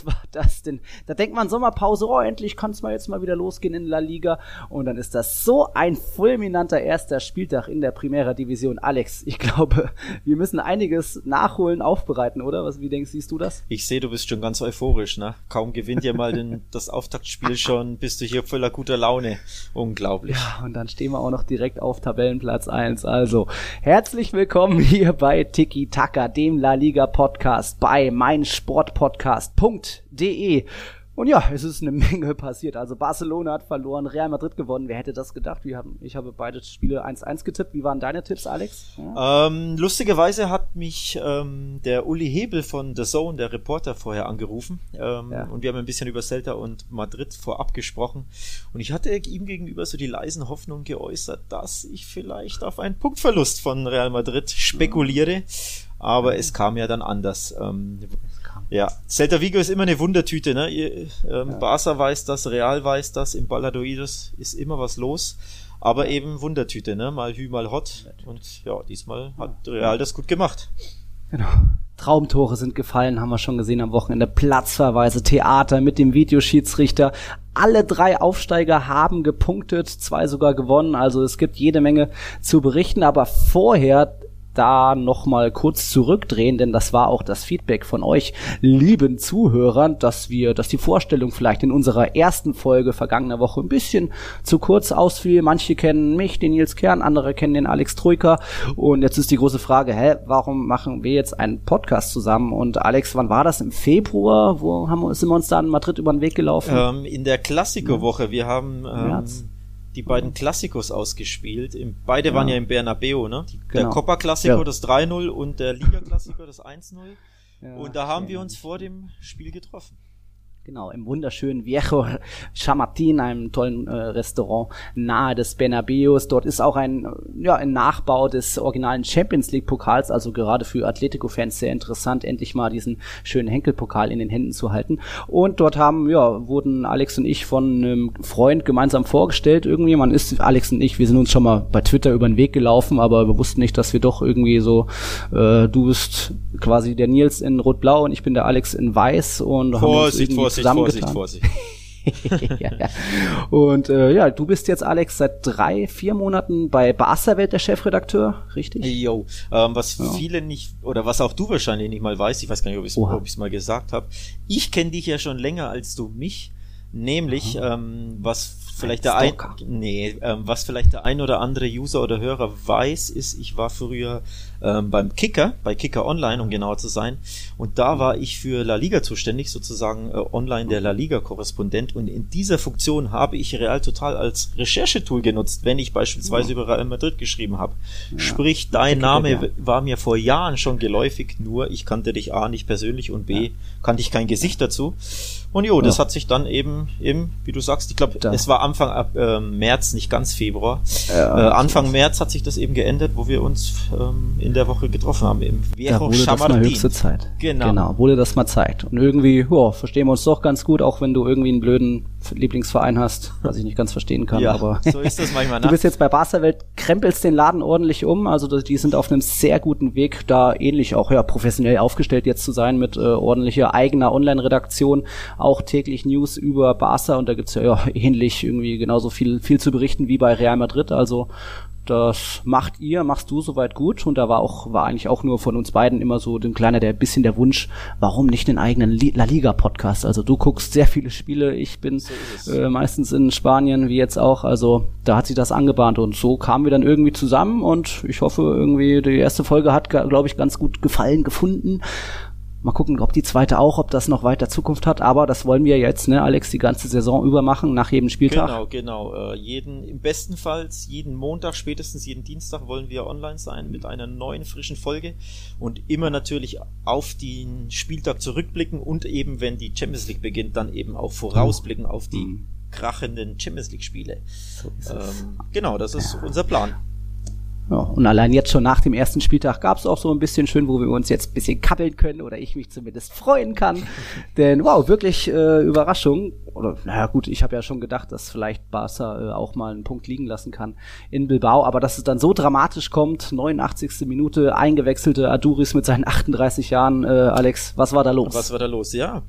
war das denn? Da denkt man Sommerpause, oh, endlich kann es mal jetzt mal wieder losgehen in La Liga. Und dann ist das so ein fulminanter erster Spieltag in der Primera Division. Alex, ich glaube, wir müssen einiges nachholen, aufbereiten, oder? Was, wie denkst, siehst du das? Ich sehe, du bist schon ganz euphorisch, ne? Kaum gewinnt ihr mal den, das Auftaktspiel schon, bist du hier voller guter Laune. Unglaublich. Ja, und dann stehen wir auch noch direkt auf Tabellenplatz eins. Also, herzlich willkommen hier bei Tiki Taka, dem La Liga Podcast bei meinsportpodcast.de. Und ja, es ist eine Menge passiert. Also Barcelona hat verloren, Real Madrid gewonnen. Wer hätte das gedacht? Wir haben, ich habe beide Spiele 1-1 getippt. Wie waren deine Tipps, Alex? Ja. Ähm, lustigerweise hat mich ähm, der Uli Hebel von The Zone, der Reporter, vorher angerufen. Ähm, ja. Und wir haben ein bisschen über Celta und Madrid vorab gesprochen. Und ich hatte ihm gegenüber so die leisen Hoffnungen geäußert, dass ich vielleicht auf einen Punktverlust von Real Madrid spekuliere. Ja. Aber es kam ja dann anders. Ähm, ja, Celta Vigo ist immer eine Wundertüte. Ne? Ähm, ja. Barca weiß das, Real weiß das, im Balladoidos ist immer was los. Aber eben Wundertüte, ne? mal Hü, mal Hot. Und ja, diesmal hat Real das gut gemacht. Genau. Traumtore sind gefallen, haben wir schon gesehen am Wochenende. Platzverweise, Theater mit dem Videoschiedsrichter. Alle drei Aufsteiger haben gepunktet, zwei sogar gewonnen. Also es gibt jede Menge zu berichten. Aber vorher da nochmal kurz zurückdrehen, denn das war auch das Feedback von euch, lieben Zuhörern, dass wir, dass die Vorstellung vielleicht in unserer ersten Folge vergangener Woche ein bisschen zu kurz ausfiel. Manche kennen mich, den Nils Kern, andere kennen den Alex Troika. Und jetzt ist die große Frage, hä, warum machen wir jetzt einen Podcast zusammen? Und Alex, wann war das? Im Februar? Wo haben wir, sind wir uns da in Madrid über den Weg gelaufen? Ähm, in der Klassikerwoche. Wir haben ähm, die beiden Klassikos ausgespielt. beide ja. waren ja im Bernabeu, ne? Genau. Der Copa Classico, ja. das 3-0 und der Liga Classico, das 1-0. Ja, und da haben wir uns vor dem Spiel getroffen. Genau, im wunderschönen Viejo Chamartin, einem tollen äh, Restaurant nahe des Bernabeus. Dort ist auch ein, ja, ein Nachbau des originalen Champions League Pokals, also gerade für Atletico-Fans sehr interessant, endlich mal diesen schönen Henkelpokal in den Händen zu halten. Und dort haben, ja, wurden Alex und ich von einem Freund gemeinsam vorgestellt. Irgendwie, man ist, Alex und ich, wir sind uns schon mal bei Twitter über den Weg gelaufen, aber wir wussten nicht, dass wir doch irgendwie so, äh, du bist quasi der Nils in Rot-Blau und ich bin der Alex in Weiß und Vorsicht, haben uns Vorsicht, Vorsicht, Vorsicht. ja, ja. Und äh, ja, du bist jetzt, Alex, seit drei, vier Monaten bei Barca-Welt der Chefredakteur, richtig? Jo, ähm, was ja. viele nicht, oder was auch du wahrscheinlich nicht mal weißt, ich weiß gar nicht, ob ich es mal gesagt habe, ich kenne dich ja schon länger als du mich, nämlich, ähm, was vielleicht der ein, nee, ähm, was vielleicht der ein oder andere User oder Hörer weiß, ist, ich war früher ähm, beim Kicker, bei Kicker Online, um genauer zu sein. Und da war ich für La Liga zuständig, sozusagen äh, online der La Liga-Korrespondent. Und in dieser Funktion habe ich Real Total als Recherchetool genutzt, wenn ich beispielsweise ja. über Real Madrid geschrieben habe. Ja. Sprich, dein Name ja. war mir vor Jahren schon geläufig, nur ich kannte dich A nicht persönlich und B kannte ich kein Gesicht dazu. Und jo, das hat sich dann eben, eben, wie du sagst, ich glaube, es war Anfang äh, März, nicht ganz Februar. äh, Anfang März hat sich das eben geändert, wo wir uns ähm, in der Woche getroffen haben. Im da wurde das mal höchste Zeit. Genau. Genau, wurde das mal Zeit. Und irgendwie, ja, verstehen wir uns doch ganz gut, auch wenn du irgendwie einen blöden Lieblingsverein hast, was ich nicht ganz verstehen kann. Ja, aber so ist das manchmal. Ne? du bist jetzt bei Barca-Welt, krempelst den Laden ordentlich um. Also die sind auf einem sehr guten Weg, da ähnlich auch ja professionell aufgestellt jetzt zu sein mit äh, ordentlicher eigener Online-Redaktion, auch täglich News über Barca und da gibt's ja, ja ähnlich irgendwie genauso viel viel zu berichten wie bei Real Madrid. Also das macht ihr, machst du soweit gut. Und da war auch war eigentlich auch nur von uns beiden immer so dem kleiner der bisschen der Wunsch, warum nicht den eigenen La Liga Podcast? Also du guckst sehr viele Spiele, ich bin so äh, meistens in Spanien wie jetzt auch, also da hat sich das angebahnt. Und so kamen wir dann irgendwie zusammen. Und ich hoffe irgendwie die erste Folge hat glaube ich ganz gut gefallen gefunden Mal gucken, ob die zweite auch, ob das noch weiter Zukunft hat. Aber das wollen wir jetzt, ne, Alex, die ganze Saison über machen, nach jedem Spieltag. Genau, genau. Äh, jeden, im bestenfalls jeden Montag, spätestens jeden Dienstag wollen wir online sein mit einer neuen, frischen Folge und immer natürlich auf den Spieltag zurückblicken und eben, wenn die Champions League beginnt, dann eben auch vorausblicken auf die mhm. krachenden Champions League Spiele. So ähm, genau, das ist ja. unser Plan. Ja, und allein jetzt schon nach dem ersten Spieltag gab es auch so ein bisschen schön, wo wir uns jetzt ein bisschen kabbeln können oder ich mich zumindest freuen kann. Denn wow, wirklich äh, Überraschung. Oder naja gut, ich habe ja schon gedacht, dass vielleicht Barca äh, auch mal einen Punkt liegen lassen kann in Bilbao. Aber dass es dann so dramatisch kommt, 89. Minute, eingewechselte Aduris mit seinen 38 Jahren. Äh, Alex, was war da los? Was war da los? Ja,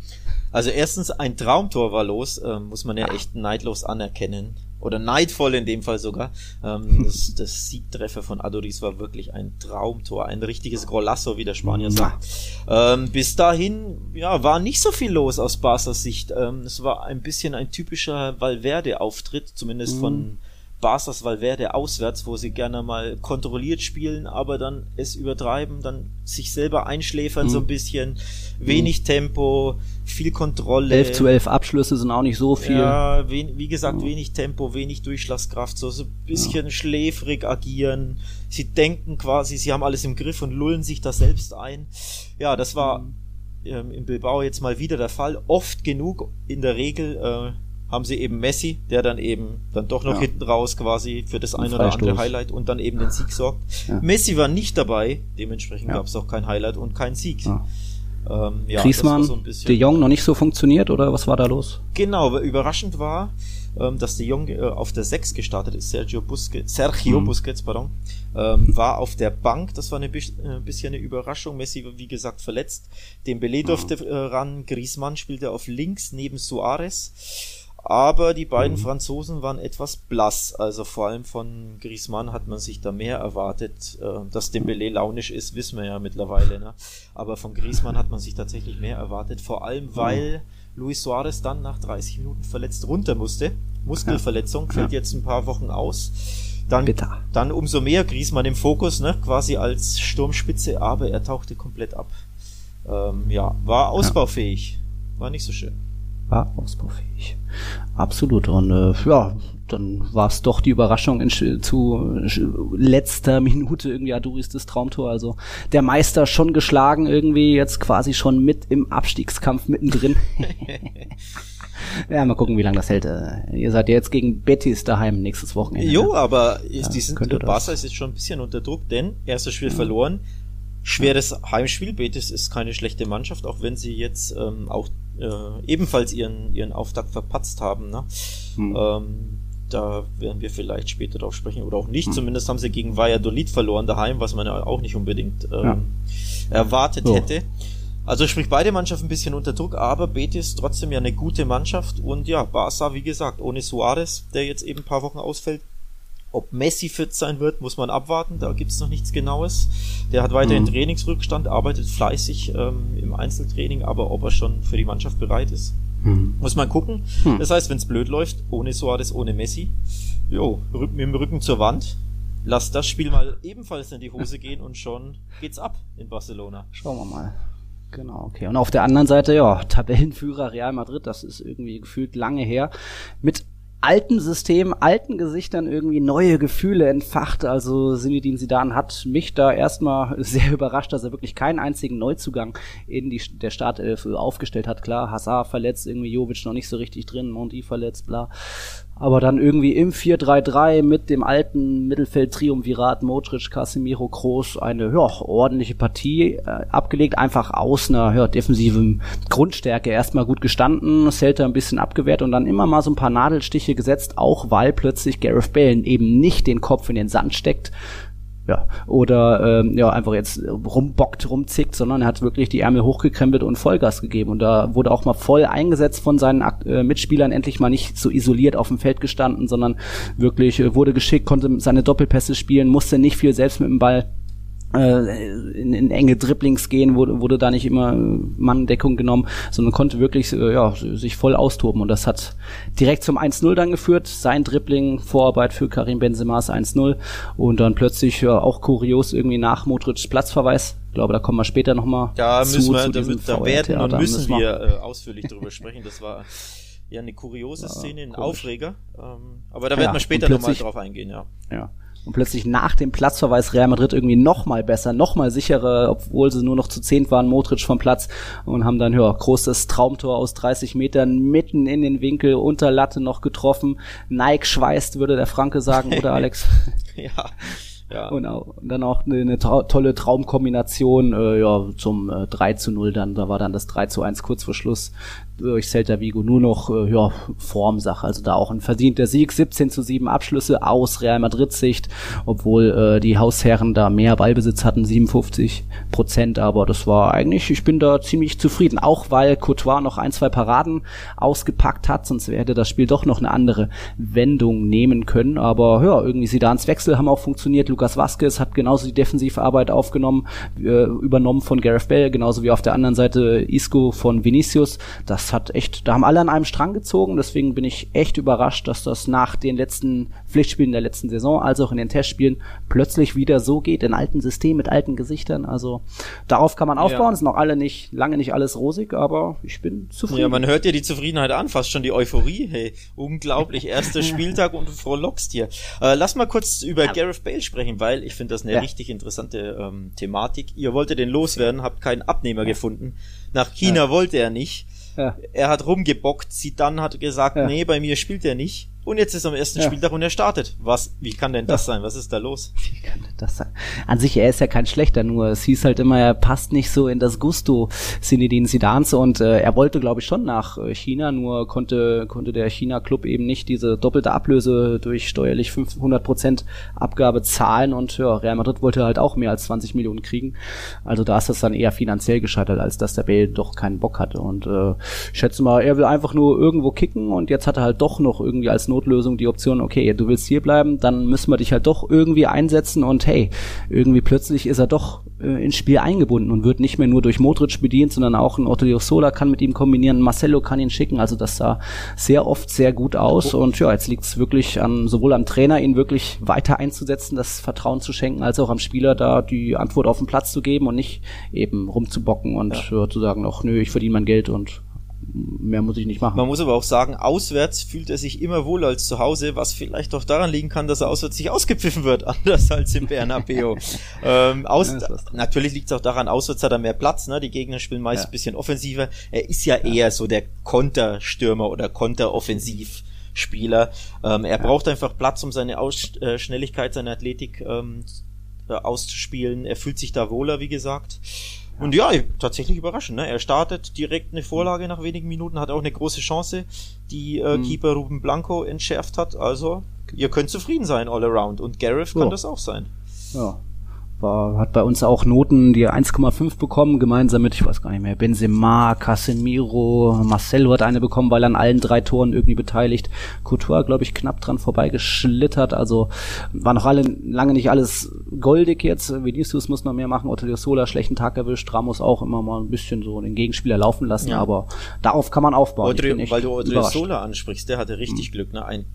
also erstens ein Traumtor war los, äh, muss man ja echt neidlos anerkennen oder neidvoll in dem Fall sogar. Ähm, das, das Siegtreffer von Adoris war wirklich ein Traumtor, ein richtiges Golasso, wie der Spanier sagt. Ähm, bis dahin, ja, war nicht so viel los aus Barca's Sicht. Ähm, es war ein bisschen ein typischer Valverde-Auftritt, zumindest mhm. von Barca's Valverde auswärts, wo sie gerne mal kontrolliert spielen, aber dann es übertreiben, dann sich selber einschläfern mhm. so ein bisschen, wenig mhm. Tempo, viel Kontrolle. 11 zu 11 Abschlüsse sind auch nicht so viel. Ja, wie, wie gesagt, ja. wenig Tempo, wenig Durchschlagskraft, so, so ein bisschen ja. schläfrig agieren. Sie denken quasi, sie haben alles im Griff und lullen sich da selbst ein. Ja, das war mhm. ähm, im Bilbao jetzt mal wieder der Fall. Oft genug in der Regel äh, haben sie eben Messi, der dann eben dann doch noch ja. hinten raus quasi für das ein oder andere Highlight und dann eben den Sieg sorgt. Ja. Messi war nicht dabei, dementsprechend ja. gab es auch kein Highlight und kein Sieg. Ja. Ähm, ja, Griezmann, so De Jong noch nicht so funktioniert oder was war da los? Genau, überraschend war, ähm, dass De Jong äh, auf der 6 gestartet ist, Sergio Busquets, Sergio mhm. Busquets, pardon, ähm, war auf der Bank, das war eine äh, bisschen eine Überraschung, Messi wie gesagt verletzt, Dembele durfte mhm. äh, ran, Griezmann spielte auf links neben Suarez, aber die beiden mhm. Franzosen waren etwas blass. Also vor allem von Griezmann hat man sich da mehr erwartet. Äh, dass Dembele launisch ist, wissen wir ja mittlerweile. Ne? Aber von Griezmann hat man sich tatsächlich mehr erwartet. Vor allem, mhm. weil. Luis Suarez dann nach 30 Minuten verletzt runter musste. Muskelverletzung, ja. fällt jetzt ein paar Wochen aus. Dann, Bitter. dann umso mehr Griezmann im Fokus, ne? quasi als Sturmspitze, aber er tauchte komplett ab. Ähm, ja, war ausbaufähig. War nicht so schön war ausbaufähig. Absolut. Und äh, ja, dann war es doch die Überraschung in, zu letzter Minute irgendwie Aduris das Traumtor. Also der Meister schon geschlagen irgendwie, jetzt quasi schon mit im Abstiegskampf mittendrin. ja, mal gucken, wie lange das hält. Äh, ihr seid ja jetzt gegen Betis daheim nächstes Wochenende. Jo, aber ist, ja, die sind, Barca ist jetzt schon ein bisschen unter Druck, denn erstes Spiel ja. verloren. Schweres Heimspiel. Betis ist keine schlechte Mannschaft, auch wenn sie jetzt ähm, auch äh, ebenfalls ihren, ihren Auftakt verpatzt haben. Ne? Hm. Ähm, da werden wir vielleicht später drauf sprechen oder auch nicht. Hm. Zumindest haben sie gegen Valladolid verloren daheim, was man ja auch nicht unbedingt ähm, ja. erwartet so. hätte. Also sprich beide Mannschaften ein bisschen unter Druck, aber Betis trotzdem ja eine gute Mannschaft und ja, Barca, wie gesagt, ohne Suarez, der jetzt eben ein paar Wochen ausfällt, ob Messi fit sein wird, muss man abwarten. Da gibt's noch nichts Genaues. Der hat weiterhin mhm. Trainingsrückstand, arbeitet fleißig ähm, im Einzeltraining, aber ob er schon für die Mannschaft bereit ist, mhm. muss man gucken. Mhm. Das heißt, wenn's blöd läuft, ohne Suarez, ohne Messi, jo, mit dem Rücken zur Wand, lass das Spiel mal ebenfalls in die Hose gehen und schon geht's ab in Barcelona. Schauen wir mal. Genau, okay. Und auf der anderen Seite, ja, Tabellenführer Real Madrid, das ist irgendwie gefühlt lange her, mit alten System, alten Gesichtern irgendwie neue Gefühle entfacht. Also Sinidin Sidan hat mich da erstmal sehr überrascht, dass er wirklich keinen einzigen Neuzugang in die, der Startelf aufgestellt hat. Klar, Hazard verletzt, irgendwie Jovic noch nicht so richtig drin, Mondi verletzt, bla aber dann irgendwie im 4-3-3 mit dem alten Mittelfeld-Triumvirat Modric, Casemiro, Kroos eine ja, ordentliche Partie äh, abgelegt, einfach aus einer ja, defensiven Grundstärke erstmal gut gestanden, Celta ein bisschen abgewehrt und dann immer mal so ein paar Nadelstiche gesetzt, auch weil plötzlich Gareth Bale eben nicht den Kopf in den Sand steckt, ja, oder ähm, ja, einfach jetzt rumbockt, rumzickt, sondern er hat wirklich die Ärmel hochgekrempelt und Vollgas gegeben. Und da wurde auch mal voll eingesetzt von seinen äh, Mitspielern, endlich mal nicht so isoliert auf dem Feld gestanden, sondern wirklich äh, wurde geschickt, konnte seine Doppelpässe spielen, musste nicht viel selbst mit dem Ball in, in enge Dribblings gehen, wurde, wurde da nicht immer Manndeckung genommen, sondern konnte wirklich äh, ja, sich voll austoben. Und das hat direkt zum 1-0 dann geführt. Sein Dribbling, Vorarbeit für Karim Benzema's 1-0 und dann plötzlich ja, auch kurios irgendwie nach Modric Platzverweis. Ich glaube, da kommen wir später nochmal Da zu, müssen wir, zu da, wird, da werden und müssen wir äh, ausführlich drüber sprechen. Das war ja eine kuriose Szene, ein Aufreger. Ähm, aber da werden wir später nochmal drauf eingehen, ja. Ja und plötzlich nach dem Platzverweis Real Madrid irgendwie noch mal besser, noch mal sicherer, obwohl sie nur noch zu zehn waren, Modric vom Platz und haben dann, ja, großes Traumtor aus 30 Metern mitten in den Winkel, unter Latte noch getroffen. Nike schweißt, würde der Franke sagen, oder Alex? ja. Ja. Und, auch, und dann auch eine, eine trau tolle Traumkombination äh, ja, zum äh, 3 zu 0 dann. Da war dann das 3 zu 1 kurz vor Schluss durch Celta Vigo nur noch äh, ja, Formsache. Also da auch ein verdienter Sieg, 17 zu 7 Abschlüsse aus Real Madrid Sicht, obwohl äh, die Hausherren da mehr Ballbesitz hatten, 57 Prozent. Aber das war eigentlich, ich bin da ziemlich zufrieden, auch weil Courtois noch ein, zwei Paraden ausgepackt hat, sonst hätte das Spiel doch noch eine andere Wendung nehmen können. Aber ja, irgendwie Sidans Wechsel haben auch funktioniert. Lukas Vasquez hat genauso die Defensivarbeit aufgenommen, äh, übernommen von Gareth Bale, genauso wie auf der anderen Seite Isco von Vinicius. Das hat echt, da haben alle an einem Strang gezogen, deswegen bin ich echt überrascht, dass das nach den letzten Pflichtspielen der letzten Saison, als auch in den Testspielen, plötzlich wieder so geht, in alten Systemen mit alten Gesichtern. Also darauf kann man aufbauen, ja. ist noch alle nicht, lange nicht alles rosig, aber ich bin zufrieden. Ja, man hört dir die Zufriedenheit an, fast schon die Euphorie, hey, unglaublich, erster Spieltag und du frohlockst hier. Äh, lass mal kurz über ja. Gareth Bale sprechen, weil ich finde das eine ja. richtig interessante ähm, Thematik. Ihr wolltet den loswerden, habt keinen Abnehmer gefunden. Nach China wollte er nicht. Ja. Er hat rumgebockt, Zidane hat gesagt, ja. nee, bei mir spielt er nicht. Und jetzt ist am ersten ja. Spieltag und er startet. Was, wie kann denn das ja. sein? Was ist da los? Wie kann denn das sein? An sich, er ist ja kein schlechter, nur es hieß halt immer, er passt nicht so in das Gusto Sinedin Sidans und äh, er wollte, glaube ich, schon nach äh, China, nur konnte, konnte der China-Club eben nicht diese doppelte Ablöse durch steuerlich 500 Prozent Abgabe zahlen und ja, Real Madrid wollte halt auch mehr als 20 Millionen kriegen. Also da ist das dann eher finanziell gescheitert, als dass der Bale doch keinen Bock hatte und äh, ich schätze mal, er will einfach nur irgendwo kicken und jetzt hat er halt doch noch irgendwie als Notlösung die Option, okay, du willst hier bleiben, dann müssen wir dich halt doch irgendwie einsetzen und hey, irgendwie plötzlich ist er doch äh, ins Spiel eingebunden und wird nicht mehr nur durch Modric bedient, sondern auch ein Otto Sola kann mit ihm kombinieren, Marcelo kann ihn schicken, also das sah sehr oft sehr gut aus und ja, jetzt liegt es wirklich an sowohl am Trainer, ihn wirklich weiter einzusetzen, das Vertrauen zu schenken, als auch am Spieler da die Antwort auf den Platz zu geben und nicht eben rumzubocken und ja. zu sagen, ach nö, ich verdiene mein Geld und mehr muss ich nicht machen. Man muss aber auch sagen, auswärts fühlt er sich immer wohler als zu Hause, was vielleicht auch daran liegen kann, dass er auswärts nicht ausgepfiffen wird, anders als im Bernabeu. ähm, aus, ja, natürlich liegt es auch daran, auswärts hat er mehr Platz, ne? die Gegner spielen meist ja. ein bisschen offensiver. Er ist ja, ja. eher so der Konterstürmer oder Konteroffensivspieler. Ähm, er braucht einfach Platz, um seine Aus äh, Schnelligkeit, seine Athletik ähm, äh, auszuspielen. Er fühlt sich da wohler, wie gesagt. Und ja, tatsächlich überraschend. Ne? Er startet direkt eine Vorlage nach wenigen Minuten, hat auch eine große Chance, die äh, mhm. Keeper Ruben Blanco entschärft hat. Also, ihr könnt zufrieden sein all around. Und Gareth kann das auch sein. Ja, war, hat bei uns auch Noten, die 1,5 bekommen, gemeinsam mit, ich weiß gar nicht mehr, Benzema, Casemiro, Marcelo hat eine bekommen, weil er an allen drei Toren irgendwie beteiligt. Couture, glaube ich, knapp dran vorbeigeschlittert, also war noch alle, lange nicht alles goldig jetzt. Vinicius muss noch mehr machen, Otto Sola schlechten Tag erwischt, Ramos auch immer mal ein bisschen so den Gegenspieler laufen lassen, ja. aber darauf kann man aufbauen. Odrio, weil du Otto Sola ansprichst, der hatte richtig mhm. Glück, ne? Ein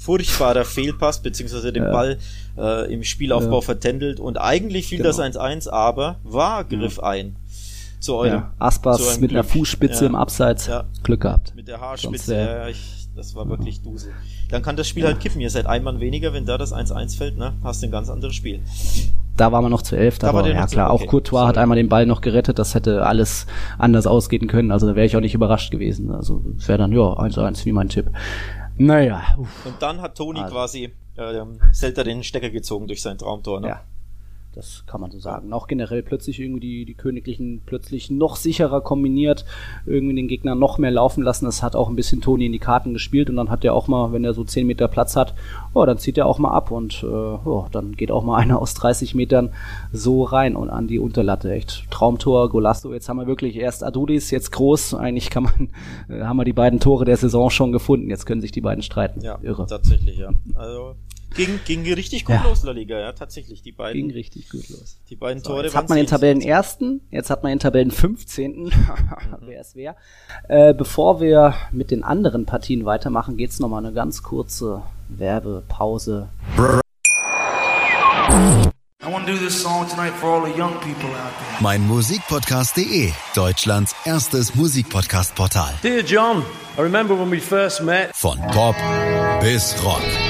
furchtbarer Fehlpass, beziehungsweise den ja. Ball äh, im Spielaufbau ja. vertändelt und eigentlich fiel genau. das 1-1, aber war Griff ja. ein. Zu eurem, ja. Aspas mit Glück. einer Fußspitze im Abseits. Glück gehabt. Mit der Haarspitze, ja, ich, das war wirklich Dusel. Dann kann das Spiel halt kippen. Ihr seid ein Mann weniger, wenn da das 1-1 fällt, ne? Hast du ein ganz anderes Spiel. Da war man noch zu elf, da, da war, ja klar, okay. auch Courtois Sorry. hat einmal den Ball noch gerettet, das hätte alles anders ausgehen können, also da wäre ich auch nicht überrascht gewesen. Also es wäre dann, ja, 1-1 wie mein Tipp. Naja. Uff. Und dann hat Toni also. quasi äh, Celta den Stecker gezogen durch sein Traumtor. Ne? Ja. Das kann man so sagen. Auch generell plötzlich irgendwie die, die Königlichen plötzlich noch sicherer kombiniert, irgendwie den Gegner noch mehr laufen lassen. Das hat auch ein bisschen Toni in die Karten gespielt und dann hat er auch mal, wenn er so 10 Meter Platz hat, oh, dann zieht er auch mal ab und äh, oh, dann geht auch mal einer aus 30 Metern so rein und an die Unterlatte. Echt Traumtor, Golasto. Jetzt haben wir wirklich erst Adudis, jetzt groß. Eigentlich kann man, äh, haben wir die beiden Tore der Saison schon gefunden. Jetzt können sich die beiden streiten. Ja, Irre. tatsächlich, ja. Also Ging, ging richtig gut ja. los, La Liga, ja, tatsächlich. Die beiden. Ging richtig gut los. Die beiden so, Tore. Jetzt hat man den Tabellen ersten, jetzt hat man den Tabellen 15. mhm. wer es wer. Äh, bevor wir mit den anderen Partien weitermachen, geht's noch mal eine ganz kurze Werbepause. Mein Musikpodcast.de, Deutschlands erstes Musikpodcast-Portal. Dear John, I remember when we first met. Von Pop bis Rock.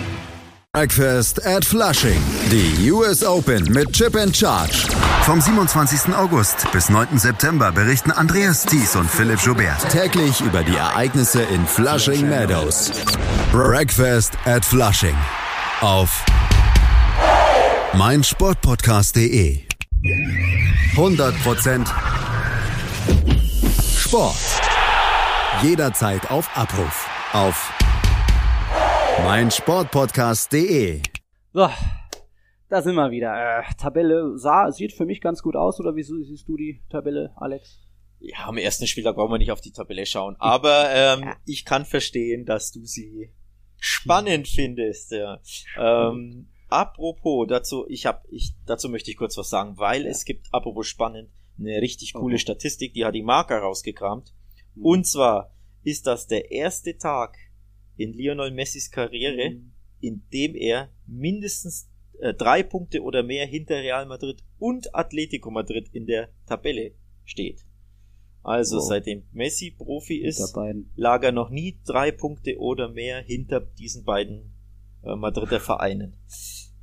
Breakfast at Flushing. Die US Open mit Chip and Charge. Vom 27. August bis 9. September berichten Andreas Thies und Philipp Joubert täglich über die Ereignisse in Flushing Meadows. Breakfast at Flushing. Auf meinsportpodcast.de. 100% Sport. Jederzeit auf Abruf. Auf meinsportpodcast.de. So, da sind wir wieder. Äh, Tabelle sah, sieht für mich ganz gut aus, oder wie siehst du die Tabelle, Alex? Ja, am ersten Spieltag brauchen wir nicht auf die Tabelle schauen. Aber ähm, ja. ich kann verstehen, dass du sie spannend findest. Ja. Ähm, apropos, dazu, ich hab, ich, dazu möchte ich kurz was sagen, weil ja. es gibt, apropos spannend, eine richtig coole okay. Statistik, die hat die Marker rausgekramt. Mhm. Und zwar ist das der erste Tag in Lionel Messis Karriere, mhm. in dem er mindestens äh, drei Punkte oder mehr hinter Real Madrid und Atletico Madrid in der Tabelle steht. Also wow. seitdem Messi Profi ist, lag er noch nie drei Punkte oder mehr hinter diesen beiden äh, Madrider Vereinen.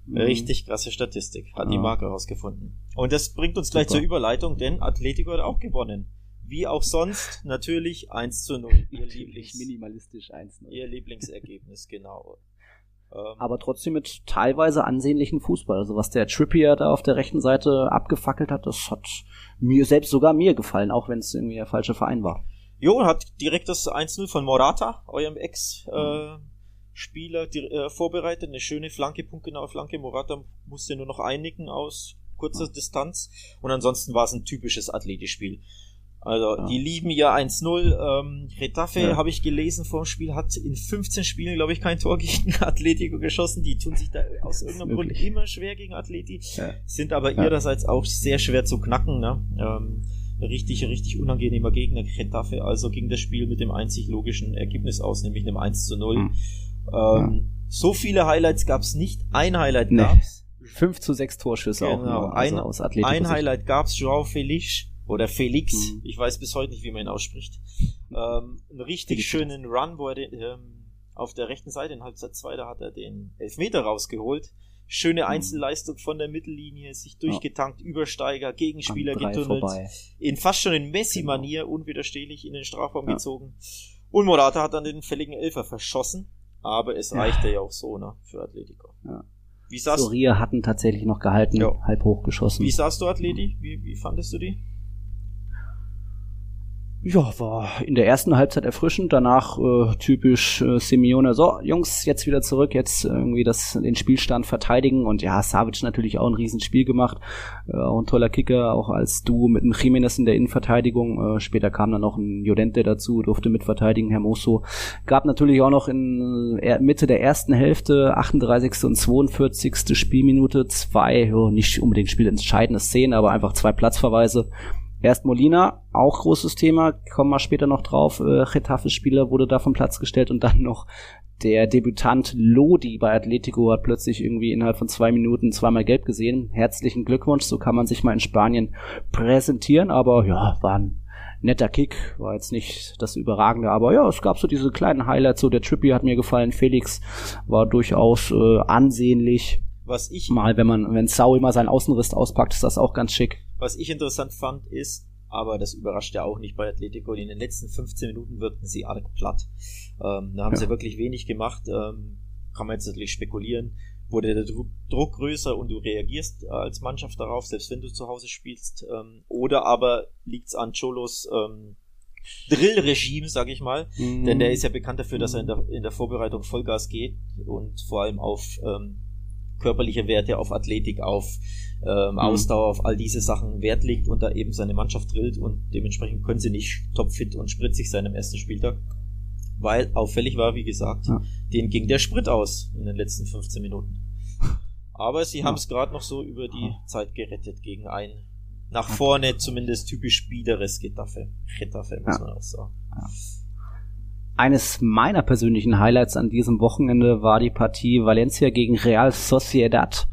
Mhm. Richtig krasse Statistik, hat ja. die Marke herausgefunden. Und das bringt uns gleich Super. zur Überleitung, denn Atletico hat auch gewonnen. Wie auch sonst, natürlich 1 zu 0. Ihr Lieblings minimalistisch 1 0. Ihr Lieblingsergebnis, genau. Ähm, Aber trotzdem mit teilweise ansehnlichen Fußball. Also was der Trippier da auf der rechten Seite abgefackelt hat, das hat mir selbst sogar mir gefallen, auch wenn es irgendwie der falsche Verein war. Jo, hat direkt das 1-0 von Morata, eurem Ex-Spieler, äh, äh, vorbereitet. Eine schöne Flanke, punktgenaue Flanke. Morata musste nur noch einnicken aus kurzer. Distanz. Und ansonsten war es ein typisches Athletikspiel. Also, ja. die lieben ja 1-0. Ähm, Retafe, ja. habe ich gelesen vor dem Spiel, hat in 15 Spielen, glaube ich, kein Tor gegen Atletico geschossen. Die tun sich da aus irgendeinem Grund immer schwer gegen Atleti, ja. sind aber ihrerseits auch sehr schwer zu knacken. Ne? Ähm, richtig, richtig unangenehmer Gegner, Retafe. Also ging das Spiel mit dem einzig logischen Ergebnis aus, nämlich einem 1 zu 0. Mhm. Ähm, so viele Highlights gab es nicht. Ein Highlight nee. gab's. 5 zu 6 Torschüsse genau. auch nur, also ein, aus Atletico. Ein Highlight gab's, Joao Felix oder Felix, mhm. ich weiß bis heute nicht, wie man ihn ausspricht. Ähm, einen richtig schönen Run, wo er den, ähm, auf der rechten Seite in Halbzeit 2, da hat er den Elfmeter rausgeholt. Schöne mhm. Einzelleistung von der Mittellinie, sich durchgetankt, ja. Übersteiger, Gegenspieler getunnelt. Vorbei. In fast schon in Messi-Manier, genau. unwiderstehlich in den Strafraum ja. gezogen. Und Morata hat dann den fälligen Elfer verschossen. Aber es ja. reichte ja auch so, ne, für Atletico. Ja. Wie sahst Soria hatten tatsächlich noch gehalten, halb hoch geschossen. Wie sahst du Atleti? Wie, wie fandest du die? Ja, war in der ersten Halbzeit erfrischend, danach äh, typisch äh, Simeone, so, Jungs, jetzt wieder zurück, jetzt irgendwie das, den Spielstand verteidigen und ja, Savic natürlich auch ein Riesenspiel gemacht, äh, auch ein toller Kicker, auch als Duo mit dem Jiménez in der Innenverteidigung, äh, später kam dann noch ein Jodente dazu, durfte mitverteidigen, Hermoso, gab natürlich auch noch in äh, Mitte der ersten Hälfte, 38. und 42. Spielminute, zwei, oh, nicht unbedingt spielentscheidende Szenen, aber einfach zwei Platzverweise, Erst Molina, auch großes Thema, kommen wir später noch drauf. Äh, Getafe-Spieler wurde da vom Platz gestellt und dann noch der Debütant Lodi bei Atletico hat plötzlich irgendwie innerhalb von zwei Minuten zweimal gelb gesehen. Herzlichen Glückwunsch, so kann man sich mal in Spanien präsentieren, aber ja, war ein netter Kick, war jetzt nicht das Überragende, aber ja, es gab so diese kleinen Highlights, so der Trippy hat mir gefallen, Felix war durchaus äh, ansehnlich. Was ich mal, wenn man, wenn Saul mal seinen Außenriss auspackt, ist das auch ganz schick. Was ich interessant fand, ist, aber das überrascht ja auch nicht bei Atletico, in den letzten 15 Minuten wirkten sie arg platt. Ähm, da haben ja. sie wirklich wenig gemacht. Ähm, kann man jetzt natürlich spekulieren. Wurde der Druck, Druck größer und du reagierst äh, als Mannschaft darauf, selbst wenn du zu Hause spielst. Ähm, oder aber liegt's an Cholos ähm, Drillregime, sag ich mal. Mhm. Denn der ist ja bekannt dafür, dass er in der, in der Vorbereitung Vollgas geht und vor allem auf ähm, körperliche Werte, auf Athletik, auf ähm, mhm. Ausdauer, auf all diese Sachen Wert legt und da eben seine Mannschaft drillt und dementsprechend können sie nicht topfit und spritzig sein im ersten Spieltag. Weil auffällig war, wie gesagt, ja. denen ging der Sprit aus in den letzten 15 Minuten. Aber sie ja. haben es gerade noch so über die ja. Zeit gerettet gegen ein nach vorne zumindest typisch biederes Getafe. Getafe muss man auch sagen. Eines meiner persönlichen Highlights an diesem Wochenende war die Partie Valencia gegen Real Sociedad.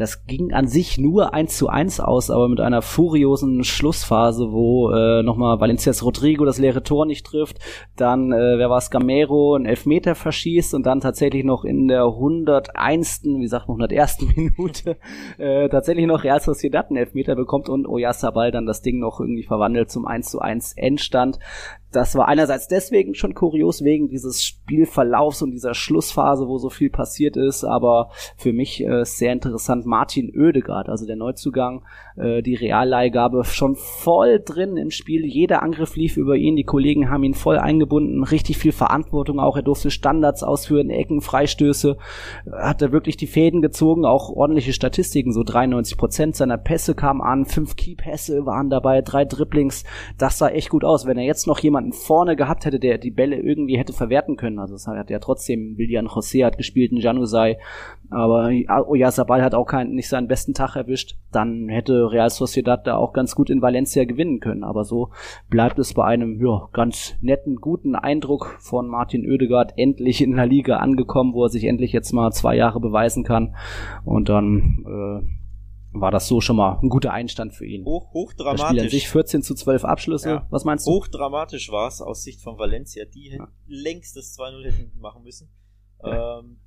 Das ging an sich nur eins zu eins aus, aber mit einer furiosen Schlussphase, wo äh, nochmal Valencias Rodrigo das leere Tor nicht trifft, dann, äh, wer war es, Gamero einen Elfmeter verschießt und dann tatsächlich noch in der 101. wie sagt man, 101. Minute äh, tatsächlich noch Real Sociedad einen Elfmeter bekommt und Oyarzabal dann das Ding noch irgendwie verwandelt zum 1 zu 1 Endstand das war einerseits deswegen schon kurios wegen dieses Spielverlaufs und dieser Schlussphase, wo so viel passiert ist, aber für mich äh, sehr interessant Martin Oedegaard, also der Neuzugang, äh, die Realleihgabe schon voll drin im Spiel, jeder Angriff lief über ihn, die Kollegen haben ihn voll eingebunden, richtig viel Verantwortung auch, er durfte Standards ausführen, Ecken, Freistöße, hat er wirklich die Fäden gezogen, auch ordentliche Statistiken, so 93 Prozent seiner Pässe kamen an, fünf Keypässe waren dabei, drei Dribblings, das sah echt gut aus, wenn er jetzt noch jemand jemanden vorne gehabt hätte, der die Bälle irgendwie hätte verwerten können. Also es hat ja trotzdem, Willian José hat gespielt, ein Januzaj, aber Oyarzabal hat auch keinen, nicht seinen besten Tag erwischt. Dann hätte Real Sociedad da auch ganz gut in Valencia gewinnen können. Aber so bleibt es bei einem ja, ganz netten, guten Eindruck von Martin Oedegaard endlich in der Liga angekommen, wo er sich endlich jetzt mal zwei Jahre beweisen kann. Und dann äh, war das so schon mal ein guter Einstand für ihn. Hoch, hochdramatisch. Das Spiel an sich 14 zu 12 Abschlüsse. Ja. Was meinst du? Hochdramatisch war es aus Sicht von Valencia, die ja. längst das 2-0 hätten machen müssen. Ja. Ähm,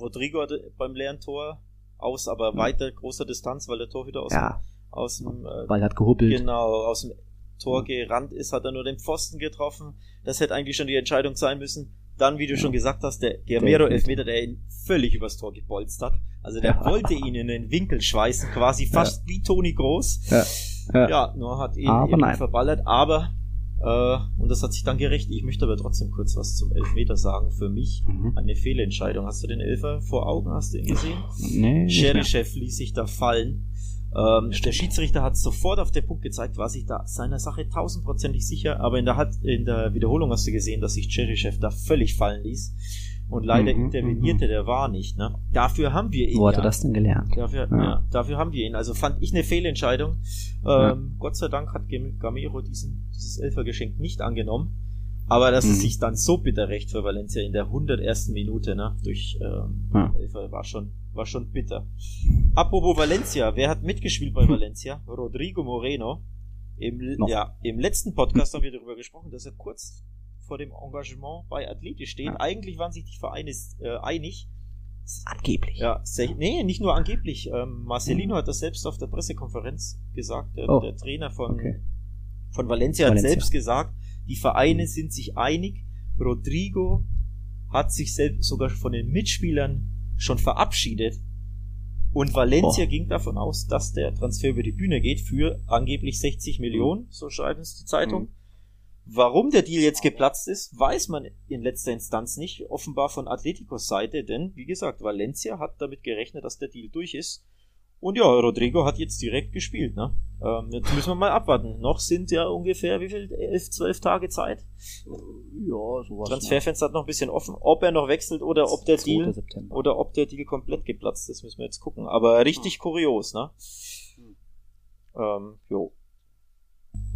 Rodrigo hatte beim leeren Tor aus, aber ja. weiter großer Distanz, weil der Tor wieder aus, ja. aus dem äh, Ball hat gehuppelt. Genau, aus dem Tor gerannt ist, hat er nur den Pfosten getroffen. Das hätte eigentlich schon die Entscheidung sein müssen. Dann, wie du ja. schon gesagt hast, der Guerrero Elfmeter, der ihn völlig übers Tor gebolzt hat. Also der ja. wollte ihn in den Winkel schweißen, quasi fast wie Toni Groß. Ja, nur hat ihn aber verballert. Aber, äh, und das hat sich dann gerecht. Ich möchte aber trotzdem kurz was zum Elfmeter sagen. Für mich mhm. eine Fehlentscheidung. Hast du den Elfer vor Augen? Hast du ihn gesehen? Nee. Cherichev ließ sich da fallen. Ähm, der Schiedsrichter hat sofort auf den Punkt gezeigt, war sich da seiner Sache tausendprozentig sicher, aber in der, in der Wiederholung hast du gesehen, dass sich Cherichev da völlig fallen ließ. Und leider mhm, intervenierte mhm. der war nicht. Ne? Dafür haben wir ihn. Wo hat er das denn gelernt? Dafür, ja. ja. dafür haben wir ihn. Also fand ich eine Fehlentscheidung. Ähm, ja. Gott sei Dank hat Gamero diesen, dieses Elfergeschenk nicht angenommen. Aber dass mhm. es sich dann so bitter recht für Valencia in der 101. Minute ne, durch ähm, ja. Elfer war schon war schon bitter. Apropos Valencia, wer hat mitgespielt bei Valencia? Rodrigo Moreno. Im, ja, im letzten Podcast haben wir darüber gesprochen, dass er kurz vor dem Engagement bei Athletisch steht. Ja. Eigentlich waren sich die Vereine äh, einig. Angeblich. Ja, nee, nicht nur angeblich. Ähm, Marcelino mhm. hat das selbst auf der Pressekonferenz gesagt. Der, oh. der Trainer von, okay. von Valencia, Valencia, hat selbst gesagt, die Vereine mhm. sind sich einig. Rodrigo hat sich selbst sogar von den Mitspielern schon verabschiedet. Und Valencia oh. ging davon aus, dass der Transfer über die Bühne geht für angeblich 60 Millionen, so schreiben es die Zeitung. Mhm. Warum der Deal jetzt geplatzt ist, weiß man in letzter Instanz nicht, offenbar von Atleticos Seite, denn wie gesagt, Valencia hat damit gerechnet, dass der Deal durch ist und ja, Rodrigo hat jetzt direkt gespielt. Ne? Ähm, jetzt müssen wir mal abwarten. Noch sind ja ungefähr, wie viel? Elf, zwölf Tage Zeit? Ja, sowas. Transferfenster hat noch ein bisschen offen. Ob er noch wechselt oder ob der Deal September. oder ob der Deal komplett geplatzt ist, müssen wir jetzt gucken. Aber richtig hm. kurios, ne? Hm. Ähm, jo.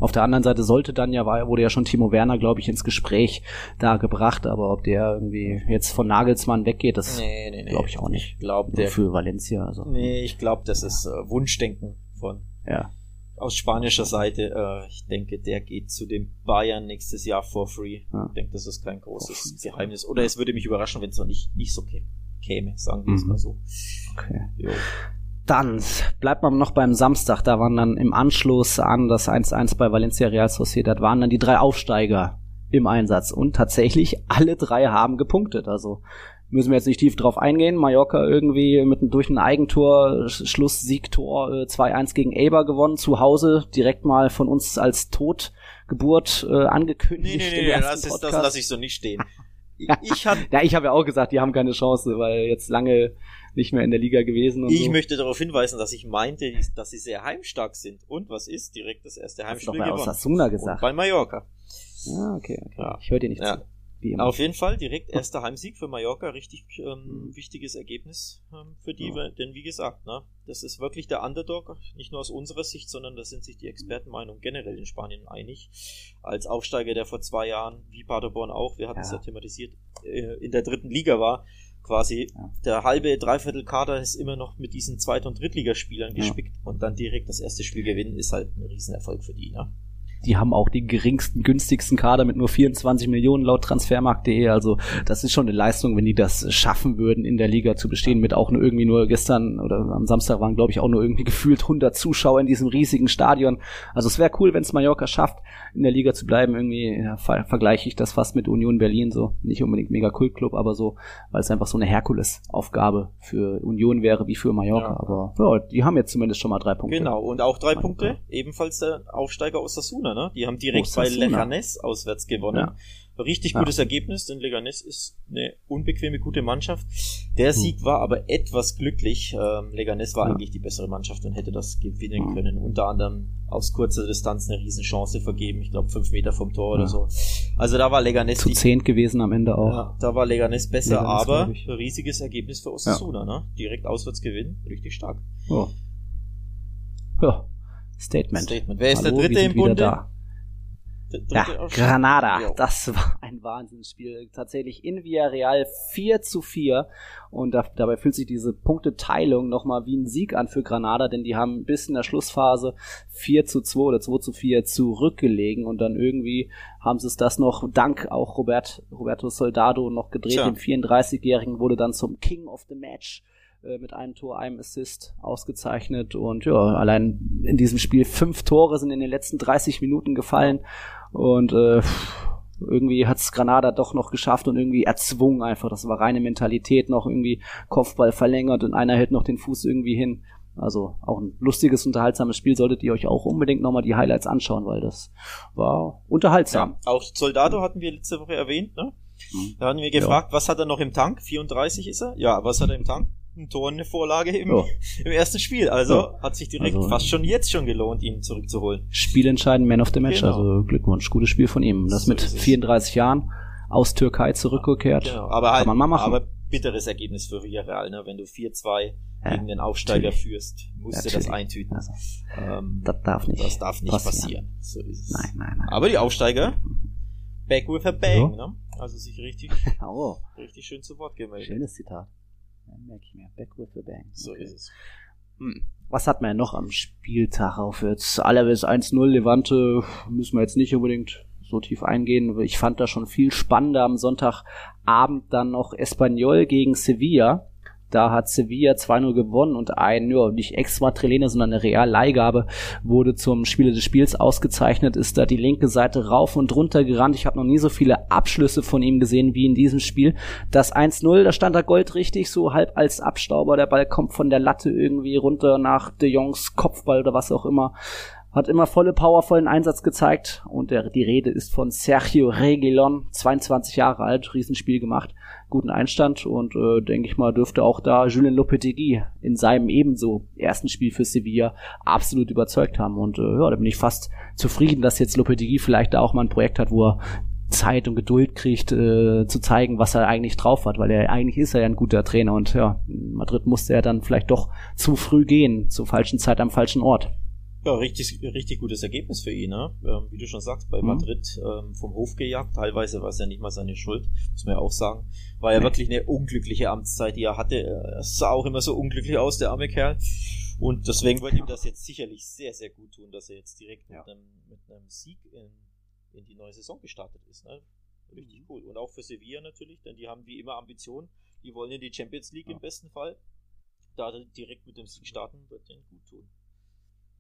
Auf der anderen Seite sollte dann ja, wurde ja schon Timo Werner, glaube ich, ins Gespräch da gebracht, aber ob der irgendwie jetzt von Nagelsmann weggeht, das nee, nee, nee. glaube ich auch nicht. Ich glaube, der für Valencia. Also. Nee, ich glaube, das ist äh, Wunschdenken von ja. aus spanischer Seite. Äh, ich denke, der geht zu den Bayern nächstes Jahr for free. Ja. Ich denke, das ist kein großes Geheimnis. Oder es würde mich überraschen, wenn es noch nicht, nicht so käme, sagen wir es mhm. mal so. Okay. Jo. Dann bleibt man noch beim Samstag. Da waren dann im Anschluss an das 1-1 bei Valencia Real Sociedad waren dann die drei Aufsteiger im Einsatz. Und tatsächlich alle drei haben gepunktet. Also müssen wir jetzt nicht tief drauf eingehen. Mallorca irgendwie mit durch ein Eigentor, Schlusssiegtor äh, 2-1 gegen Eber gewonnen. Zu Hause direkt mal von uns als Totgeburt äh, angekündigt. Nee, nee, nee, das, ist, das lasse ich so nicht stehen. Ich, hab, ja, ich habe ja auch gesagt, die haben keine Chance, weil jetzt lange nicht mehr in der Liga gewesen. ich so. möchte darauf hinweisen, dass ich meinte, dass sie sehr heimstark sind. Und was ist? Direkt das erste Heimspiel gewonnen. Osasuna gesagt. Und bei Mallorca. Ah, okay, okay. Ja. Ich höre dir nicht ja. zu. Auf jeden Fall direkt erster Heimsieg für Mallorca, richtig ähm, wichtiges Ergebnis ähm, für die, ja. denn wie gesagt, ne, das ist wirklich der Underdog, nicht nur aus unserer Sicht, sondern da sind sich die Expertenmeinungen generell in Spanien einig. Als Aufsteiger, der vor zwei Jahren, wie Paderborn auch, wir hatten es ja. ja thematisiert, äh, in der dritten Liga war, quasi ja. der halbe, dreiviertel Kader ist immer noch mit diesen Zweit- und Drittligaspielern gespickt ja. und dann direkt das erste Spiel gewinnen, ist halt ein Riesenerfolg für die, ne? Die haben auch den geringsten, günstigsten Kader mit nur 24 Millionen laut Transfermarkt.de. Also das ist schon eine Leistung, wenn die das schaffen würden, in der Liga zu bestehen, mit auch nur irgendwie nur gestern oder am Samstag waren, glaube ich, auch nur irgendwie gefühlt 100 Zuschauer in diesem riesigen Stadion. Also es wäre cool, wenn es Mallorca schafft, in der Liga zu bleiben. Irgendwie ja, ver vergleiche ich das fast mit Union Berlin so. Nicht unbedingt mega Kultclub, aber so, weil es einfach so eine Herkulesaufgabe für Union wäre wie für Mallorca. Ja. Aber ja, die haben jetzt zumindest schon mal drei Punkte. Genau, und auch drei Punkte, ebenfalls der Aufsteiger aus Osasuna Osasuna, ne? Die haben direkt bei Leganes auswärts gewonnen. Ja. Richtig ja. gutes Ergebnis, denn Leganes ist eine unbequeme, gute Mannschaft. Der Sieg war aber etwas glücklich. Ähm, Leganes war ja. eigentlich die bessere Mannschaft und hätte das gewinnen können. Unter anderem aus kurzer Distanz eine Riesenchance vergeben. Ich glaube, fünf Meter vom Tor oder so. Also da war Leganes... Zu zehnt gewesen am Ende auch. Ja, da war Leganes besser, Leganes, aber riesiges Ergebnis für Osasuna, ne? Direkt auswärts gewinnen, richtig stark. Oh. Ja, Statement. Statement. Wer ist Hallo, der Dritte im Bunde? Da. Ja, Granada. Jo. Das war ein Wahnsinnsspiel. Tatsächlich in Villarreal 4 zu 4. Und da, dabei fühlt sich diese Punkteteilung nochmal wie ein Sieg an für Granada, denn die haben bis in der Schlussphase 4 zu 2 oder 2 zu 4 zurückgelegen und dann irgendwie haben sie es das noch dank auch Robert, Roberto Soldado noch gedreht. Tja. Den 34-Jährigen wurde dann zum King of the Match mit einem Tor, einem Assist ausgezeichnet und ja, allein in diesem Spiel fünf Tore sind in den letzten 30 Minuten gefallen und äh, irgendwie hat's Granada doch noch geschafft und irgendwie erzwungen einfach. Das war reine Mentalität noch irgendwie Kopfball verlängert und einer hält noch den Fuß irgendwie hin. Also auch ein lustiges, unterhaltsames Spiel solltet ihr euch auch unbedingt nochmal die Highlights anschauen, weil das war unterhaltsam. Ja, auch Soldado hatten wir letzte Woche erwähnt, ne? Mhm. Da hatten wir gefragt, ja. was hat er noch im Tank? 34 ist er? Ja, was hat er im Tank? Ein Tor, eine Vorlage im, oh. im ersten Spiel. Also oh. hat sich direkt also, fast schon jetzt schon gelohnt, ihn zurückzuholen. Spielentscheidend Man of the Match. Genau. Also Glückwunsch, gutes Spiel von ihm. Das so mit 34 Jahren aus Türkei zurückgekehrt. Genau, aber halt, Kann man mal machen. aber bitteres Ergebnis für Villarreal, ne? Wenn du 4-2 ja, gegen den Aufsteiger natürlich. führst, musst du das eintüten. Also, ähm, das darf nicht. Das darf nicht passieren. passieren. So ist es. Nein, nein, nein. Aber die Aufsteiger, back with a bang, so. ne? Also sich richtig, oh. richtig schön zu Wort gemeldet. Schönes Zitat. Merke ich mir. Back with the bang. So ist es. Hm. Was hat man ja noch am Spieltag auf jetzt? Allerwes 1-0 Levante müssen wir jetzt nicht unbedingt so tief eingehen. Ich fand das schon viel spannender am Sonntagabend dann noch Espanyol gegen Sevilla. Da hat Sevilla 2-0 gewonnen und ein, ja, nicht extra Trillene, sondern eine Realleihgabe wurde zum Spieler des Spiels ausgezeichnet, ist da die linke Seite rauf und runter gerannt. Ich habe noch nie so viele Abschlüsse von ihm gesehen wie in diesem Spiel. Das 1-0, da stand er goldrichtig, so halb als Abstauber. Der Ball kommt von der Latte irgendwie runter nach De Jongs Kopfball oder was auch immer hat immer volle Power, vollen Einsatz gezeigt und der, die Rede ist von Sergio Reguilon, 22 Jahre alt, Riesenspiel gemacht guten Einstand und äh, denke ich mal, dürfte auch da Julien Lopetegui in seinem ebenso ersten Spiel für Sevilla absolut überzeugt haben. Und äh, ja, da bin ich fast zufrieden, dass jetzt Lopetegui vielleicht da auch mal ein Projekt hat, wo er Zeit und Geduld kriegt, äh, zu zeigen, was er eigentlich drauf hat, weil er eigentlich ist er ja ein guter Trainer und ja, Madrid musste er dann vielleicht doch zu früh gehen, zur falschen Zeit am falschen Ort. Ja, richtig, richtig gutes Ergebnis für ihn, ne? Ähm, wie du schon sagst, bei mhm. Madrid ähm, vom Hof gejagt. Teilweise war es ja nicht mal seine Schuld, muss man ja auch sagen. War ja wirklich eine unglückliche Amtszeit, die er hatte. Es sah auch immer so unglücklich aus, der arme Kerl. Und deswegen wird ihm das jetzt sicherlich sehr, sehr gut tun, dass er jetzt direkt ja. mit, einem, mit einem Sieg in, in die neue Saison gestartet ist. Ne? Richtig mhm. cool. Und auch für Sevilla natürlich, denn die haben wie immer Ambitionen. Die wollen in die Champions League ja. im besten Fall. Da direkt mit dem Sieg starten, wird denen gut tun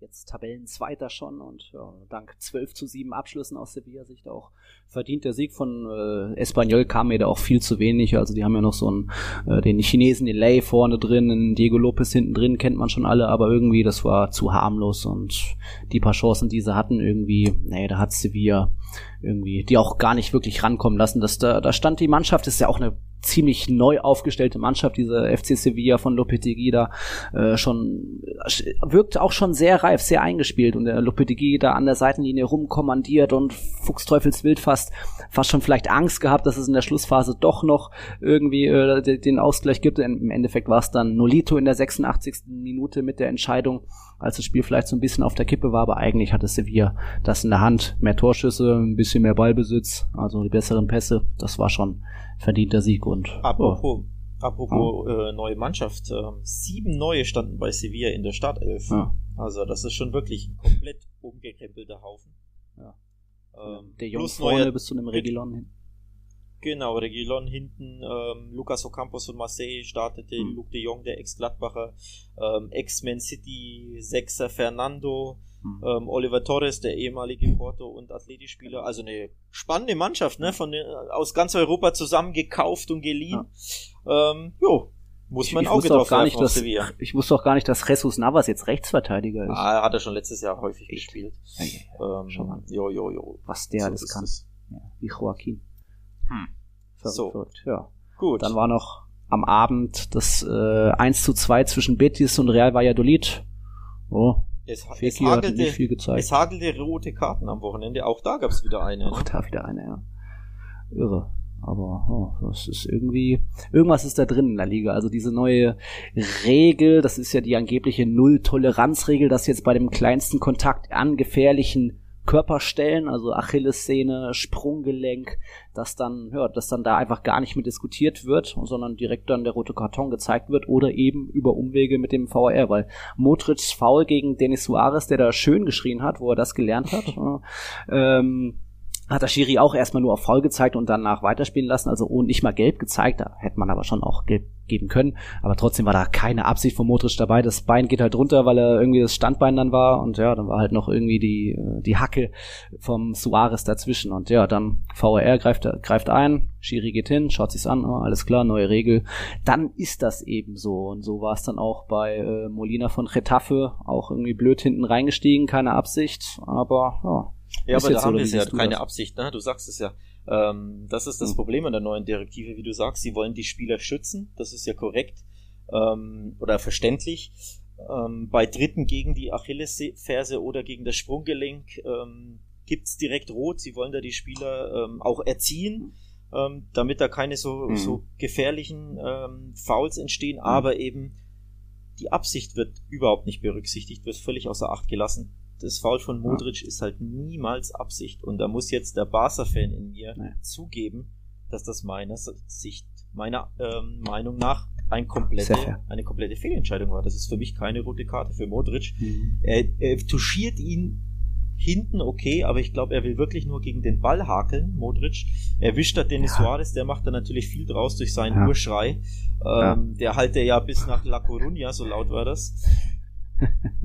jetzt Tabellenzweiter schon und ja, dank 12 zu 7 Abschlüssen aus Sevilla-Sicht auch verdient der Sieg von äh, Espanyol kam mir da auch viel zu wenig. Also die haben ja noch so einen, äh, den Chinesen, den Lay vorne drin, Diego Lopez hinten drin, kennt man schon alle, aber irgendwie das war zu harmlos und die paar Chancen, die sie hatten, irgendwie, nee, da hat Sevilla irgendwie, die auch gar nicht wirklich rankommen lassen. Das, da, da stand die Mannschaft, ist ja auch eine ziemlich neu aufgestellte Mannschaft, diese FC Sevilla von Lopetegui da äh, schon äh, wirkt auch schon sehr reif, sehr eingespielt und der Lopetegui da an der Seitenlinie rumkommandiert und Fuchsteufelswild fast fast schon vielleicht Angst gehabt, dass es in der Schlussphase doch noch irgendwie äh, den Ausgleich gibt. Im Endeffekt war es dann Nolito in der 86. Minute mit der Entscheidung, als das Spiel vielleicht so ein bisschen auf der Kippe war, aber eigentlich hatte Sevilla das in der Hand, mehr Torschüsse, ein bisschen mehr Ballbesitz, also die besseren Pässe. Das war schon verdienter Sieg und apropos, oh. Apropos oh. äh, neue Mannschaft, äh, sieben neue standen bei Sevilla in der Startelf. Ja. Also das ist schon wirklich ein komplett umgekrempelter Haufen. Ja. Ähm, der Junge vorne neue, bis zu einem Regilon hin. Genau, Regilon hinten, ähm, Lucas Ocampos von Marseille startete, mhm. Luc de Jong, der Ex-Gladbacher, ähm, Ex-Man City, Sechser Fernando, mhm. ähm, Oliver Torres, der ehemalige Porto und Athletikspieler. Also eine spannende Mannschaft, ne? Von, aus ganz Europa zusammen gekauft und geliehen. Ja. Ähm, jo, muss man ich, auch, auch gar nicht, dass, Ich wusste auch gar nicht, dass Jesus Navas jetzt Rechtsverteidiger ist. Ah, hat er schon letztes Jahr häufig Echt? gespielt. Ja, ja, ähm, Schon mal. Jo, jo, jo. Was der so alles kann. Ja, wie Joaquin. Hm. Verrückt, so. verrückt, ja. Gut. Dann war noch am Abend das äh, 1 zu 2 zwischen Betis und Real Valladolid. Oh, es, es, hagelte, es hagelte rote Karten am Wochenende. Auch da gab es wieder eine. Auch ne? da wieder eine, ja. Irre. Aber oh, das ist irgendwie, irgendwas ist da drin in der Liga. Also diese neue Regel, das ist ja die angebliche Null-Toleranz-Regel, dass jetzt bei dem kleinsten Kontakt an gefährlichen Körperstellen, also Achillessehne, Sprunggelenk, dass dann, ja, dass dann da einfach gar nicht mehr diskutiert wird, sondern direkt dann der rote Karton gezeigt wird oder eben über Umwege mit dem VAR, weil Modric's Foul gegen Denis Suarez, der da schön geschrien hat, wo er das gelernt hat, ähm, hat der Schiri auch erstmal nur auf Foul gezeigt und danach weiterspielen lassen, also ohne nicht mal gelb gezeigt, da hätte man aber schon auch gelb geben können, aber trotzdem war da keine Absicht von Modric dabei, das Bein geht halt runter, weil er irgendwie das Standbein dann war und ja, dann war halt noch irgendwie die, äh, die Hacke vom Suarez dazwischen und ja, dann VAR greift, greift ein, Schiri geht hin, schaut sich's an, oh, alles klar, neue Regel, dann ist das eben so und so war es dann auch bei äh, Molina von Getafe, auch irgendwie blöd hinten reingestiegen, keine Absicht, aber ja, ja, aber da haben wir es ja keine das? Absicht, ne? Du sagst es ja. Ähm, das ist das mhm. Problem an der neuen Direktive, wie du sagst. Sie wollen die Spieler schützen. Das ist ja korrekt ähm, oder verständlich. Ähm, bei Dritten gegen die Achillesferse oder gegen das Sprunggelenk ähm, gibt's direkt Rot. Sie wollen da die Spieler ähm, auch erziehen, ähm, damit da keine so, mhm. so gefährlichen ähm, Fouls entstehen. Mhm. Aber eben die Absicht wird überhaupt nicht berücksichtigt, wird völlig außer Acht gelassen das Foul von Modric ja. ist halt niemals Absicht. Und da muss jetzt der Barca-Fan in mir nee. zugeben, dass das meiner Sicht, meiner ähm, Meinung nach ein komplette, eine komplette Fehlentscheidung war. Das ist für mich keine rote Karte für Modric. Mhm. Er, er touchiert ihn hinten okay, aber ich glaube, er will wirklich nur gegen den Ball hakeln, Modric. Er wischt da Denis ja. Suarez, der macht da natürlich viel draus durch seinen ja. Urschrei. Ähm, ja. Der halte ja bis nach La Coruña, so laut war das.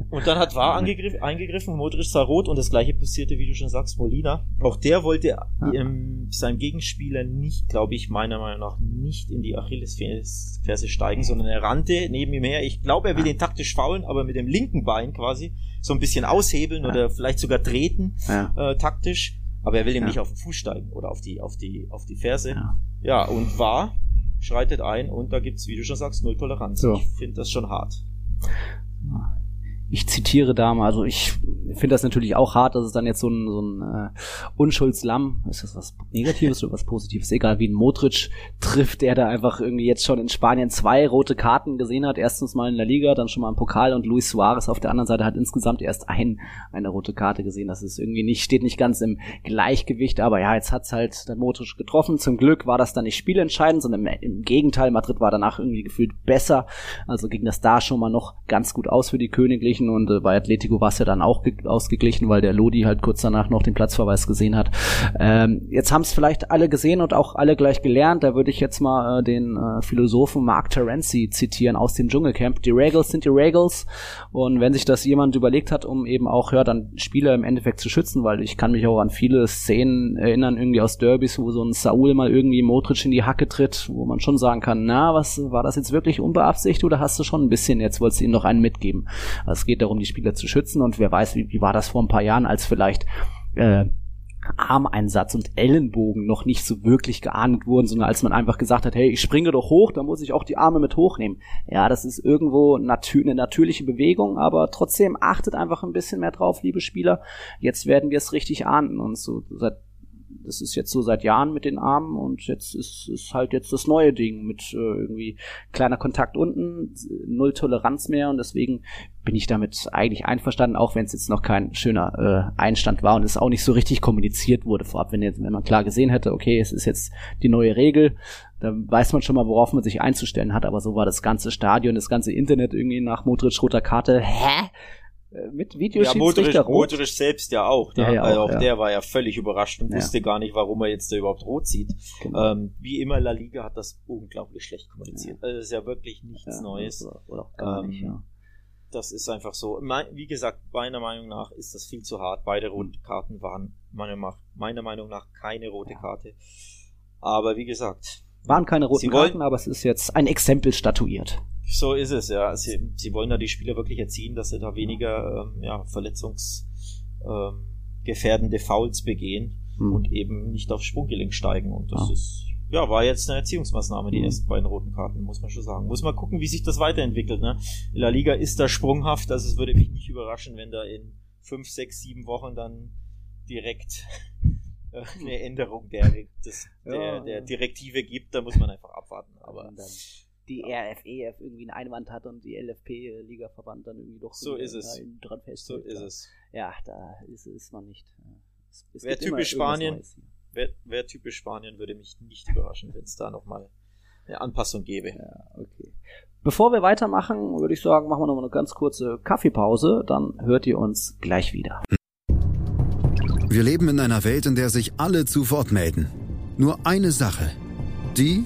Und dann hat War eingegriffen, Modric sah rot und das gleiche passierte, wie du schon sagst, Molina. Auch der wollte ähm, seinem Gegenspieler nicht, glaube ich, meiner Meinung nach nicht in die Achillesferse steigen, sondern er rannte neben ihm her. Ich glaube, er will den taktisch faulen, aber mit dem linken Bein quasi so ein bisschen aushebeln oder vielleicht sogar treten, äh, taktisch. Aber er will ihm nicht auf den Fuß steigen oder auf die, auf die, auf die Ferse. Ja, ja und War schreitet ein und da gibt's, wie du schon sagst, null Toleranz. So. Ich finde das schon hart ich zitiere da mal, also ich finde das natürlich auch hart, dass es dann jetzt so ein, so ein äh, Unschuldslamm, ist das was Negatives oder was Positives, egal wie ein Modric trifft, der da einfach irgendwie jetzt schon in Spanien zwei rote Karten gesehen hat, erstens mal in der Liga, dann schon mal im Pokal und Luis Suarez auf der anderen Seite hat insgesamt erst ein, eine rote Karte gesehen, das ist irgendwie nicht, steht nicht ganz im Gleichgewicht, aber ja, jetzt hat's halt der Modric getroffen, zum Glück war das dann nicht spielentscheidend, sondern im, im Gegenteil, Madrid war danach irgendwie gefühlt besser, also ging das da schon mal noch ganz gut aus für die Königlichen, ausgeglichen und äh, bei Atletico war es ja dann auch ausgeglichen, weil der Lodi halt kurz danach noch den Platzverweis gesehen hat. Ähm, jetzt haben es vielleicht alle gesehen und auch alle gleich gelernt. Da würde ich jetzt mal äh, den äh, Philosophen Mark Terenzi zitieren aus dem Dschungelcamp. Die Regels sind die Regels und wenn sich das jemand überlegt hat, um eben auch ja dann Spieler im Endeffekt zu schützen, weil ich kann mich auch an viele Szenen erinnern, irgendwie aus Derbys, wo so ein Saul mal irgendwie Modric in die Hacke tritt, wo man schon sagen kann, na, was war das jetzt wirklich unbeabsichtigt oder hast du schon ein bisschen, jetzt wolltest du ihm noch einen mitgeben. Also es geht darum, die Spieler zu schützen und wer weiß, wie, wie war das vor ein paar Jahren, als vielleicht äh, Armeinsatz und Ellenbogen noch nicht so wirklich geahndet wurden, sondern als man einfach gesagt hat, hey, ich springe doch hoch, dann muss ich auch die Arme mit hochnehmen. Ja, das ist irgendwo natür eine natürliche Bewegung, aber trotzdem achtet einfach ein bisschen mehr drauf, liebe Spieler. Jetzt werden wir es richtig ahnden und so seit das ist jetzt so seit Jahren mit den Armen und jetzt ist, ist halt jetzt das neue Ding mit äh, irgendwie kleiner Kontakt unten, null Toleranz mehr und deswegen bin ich damit eigentlich einverstanden, auch wenn es jetzt noch kein schöner äh, Einstand war und es auch nicht so richtig kommuniziert wurde vorab, wenn jetzt, wenn man klar gesehen hätte, okay, es ist jetzt die neue Regel, dann weiß man schon mal, worauf man sich einzustellen hat, aber so war das ganze Stadion, das ganze Internet irgendwie nach Modric roter Karte, hä? Äh, mit Videoschiedsrichter ja, Modric, Modric selbst ja auch. Ne? Ja, ja, also auch, auch der war ja völlig überrascht und wusste gar nicht, warum er jetzt da überhaupt rot sieht. Genau. Ähm, wie immer, La Liga hat das unglaublich schlecht kommuniziert. Also das ist ja wirklich nichts Neues. Oder, oder auch gar ähm, nicht, ja. Das ist einfach so. Wie gesagt, meiner Meinung nach ist das viel zu hart. Beide roten Karten waren meiner, meiner Meinung nach keine rote Karte. Aber wie gesagt. Waren keine roten Karten, aber es ist jetzt ein Exempel statuiert. So ist es, ja. Sie, sie wollen da die Spieler wirklich erziehen, dass sie da weniger ähm, ja, verletzungsgefährdende ähm, Fouls begehen hm. und eben nicht aufs Sprunggelenk steigen. Und das ja. ist, ja, war jetzt eine Erziehungsmaßnahme, die hm. ersten beiden roten Karten, muss man schon sagen. Muss man gucken, wie sich das weiterentwickelt. Ne? La Liga ist da sprunghaft, also es würde mich nicht überraschen, wenn da in fünf, sechs, sieben Wochen dann direkt äh, eine Änderung der, des, der, ja, der Direktive gibt. Da muss man einfach abwarten. Aber die RFEF e irgendwie einen Einwand hat und die LFP-Ligaverband dann irgendwie doch so ist es. dran festhält. So ist es. Ja, da ist, ist man nicht. Es, es wäre typisch Spanien. Wäre wär typisch Spanien, würde mich nicht überraschen, wenn es da nochmal eine Anpassung gäbe. Ja, okay. Bevor wir weitermachen, würde ich sagen, machen wir nochmal eine ganz kurze Kaffeepause, dann hört ihr uns gleich wieder. Wir leben in einer Welt, in der sich alle zu Wort melden. Nur eine Sache. Die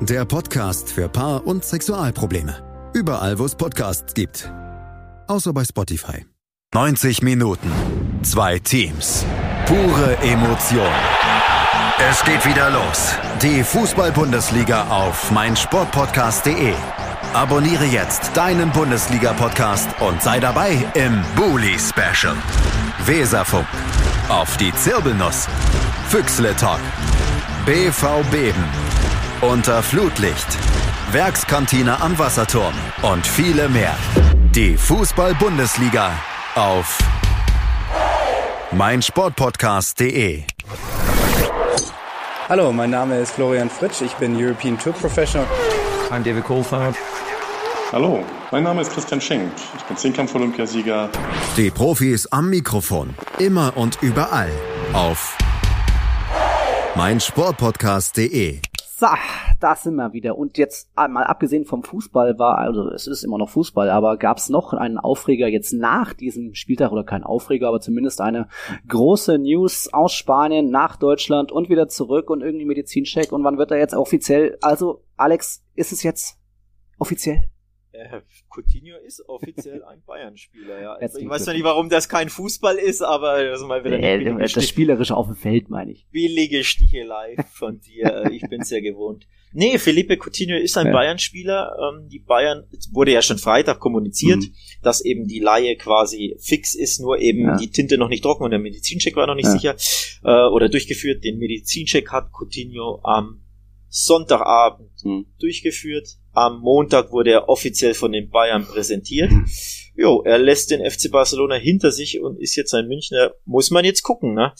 der Podcast für Paar- und Sexualprobleme. Überall, wo es Podcasts gibt. Außer bei Spotify. 90 Minuten. Zwei Teams. Pure Emotion. Es geht wieder los. Die Fußball-Bundesliga auf meinsportpodcast.de. Abonniere jetzt deinen Bundesliga-Podcast und sei dabei im Bully-Special. Weserfunk. Auf die Zirbelnuss. Füchsle Talk. BV Beben unter Flutlicht, Werkskantine am Wasserturm und viele mehr. Die Fußball-Bundesliga auf meinsportpodcast.de. Hallo, mein Name ist Florian Fritsch, ich bin European Tour Professional. I'm David Kohlfahrt. Hallo, mein Name ist Christian Schenk, ich bin Zehnkampf-Olympiasieger. Die Profis am Mikrofon, immer und überall auf meinsportpodcast.de. So, da sind wir wieder. Und jetzt mal abgesehen vom Fußball war, also es ist immer noch Fußball, aber gab es noch einen Aufreger jetzt nach diesem Spieltag oder kein Aufreger, aber zumindest eine große News aus Spanien nach Deutschland und wieder zurück und irgendwie Medizincheck. Und wann wird er jetzt offiziell? Also, Alex, ist es jetzt offiziell? Äh, Coutinho ist offiziell ein Bayern-Spieler, ja. Also ich weiß ja nicht, warum das kein Fußball ist, aber das ist mal wieder äh, das Stich Spielerische auf dem Feld, meine ich. Billige Stichelei von dir, ich bin's ja gewohnt. Nee, Felipe Coutinho ist ein ja. Bayern-Spieler. Ähm, die Bayern wurde ja schon Freitag kommuniziert, mhm. dass eben die Laie quasi fix ist, nur eben ja. die Tinte noch nicht trocken und der Medizincheck war noch nicht ja. sicher äh, oder durchgeführt. Den Medizincheck hat Coutinho am Sonntagabend mhm. durchgeführt. Am Montag wurde er offiziell von den Bayern präsentiert. Mhm. Jo, er lässt den FC Barcelona hinter sich und ist jetzt ein Münchner. Muss man jetzt gucken, ne?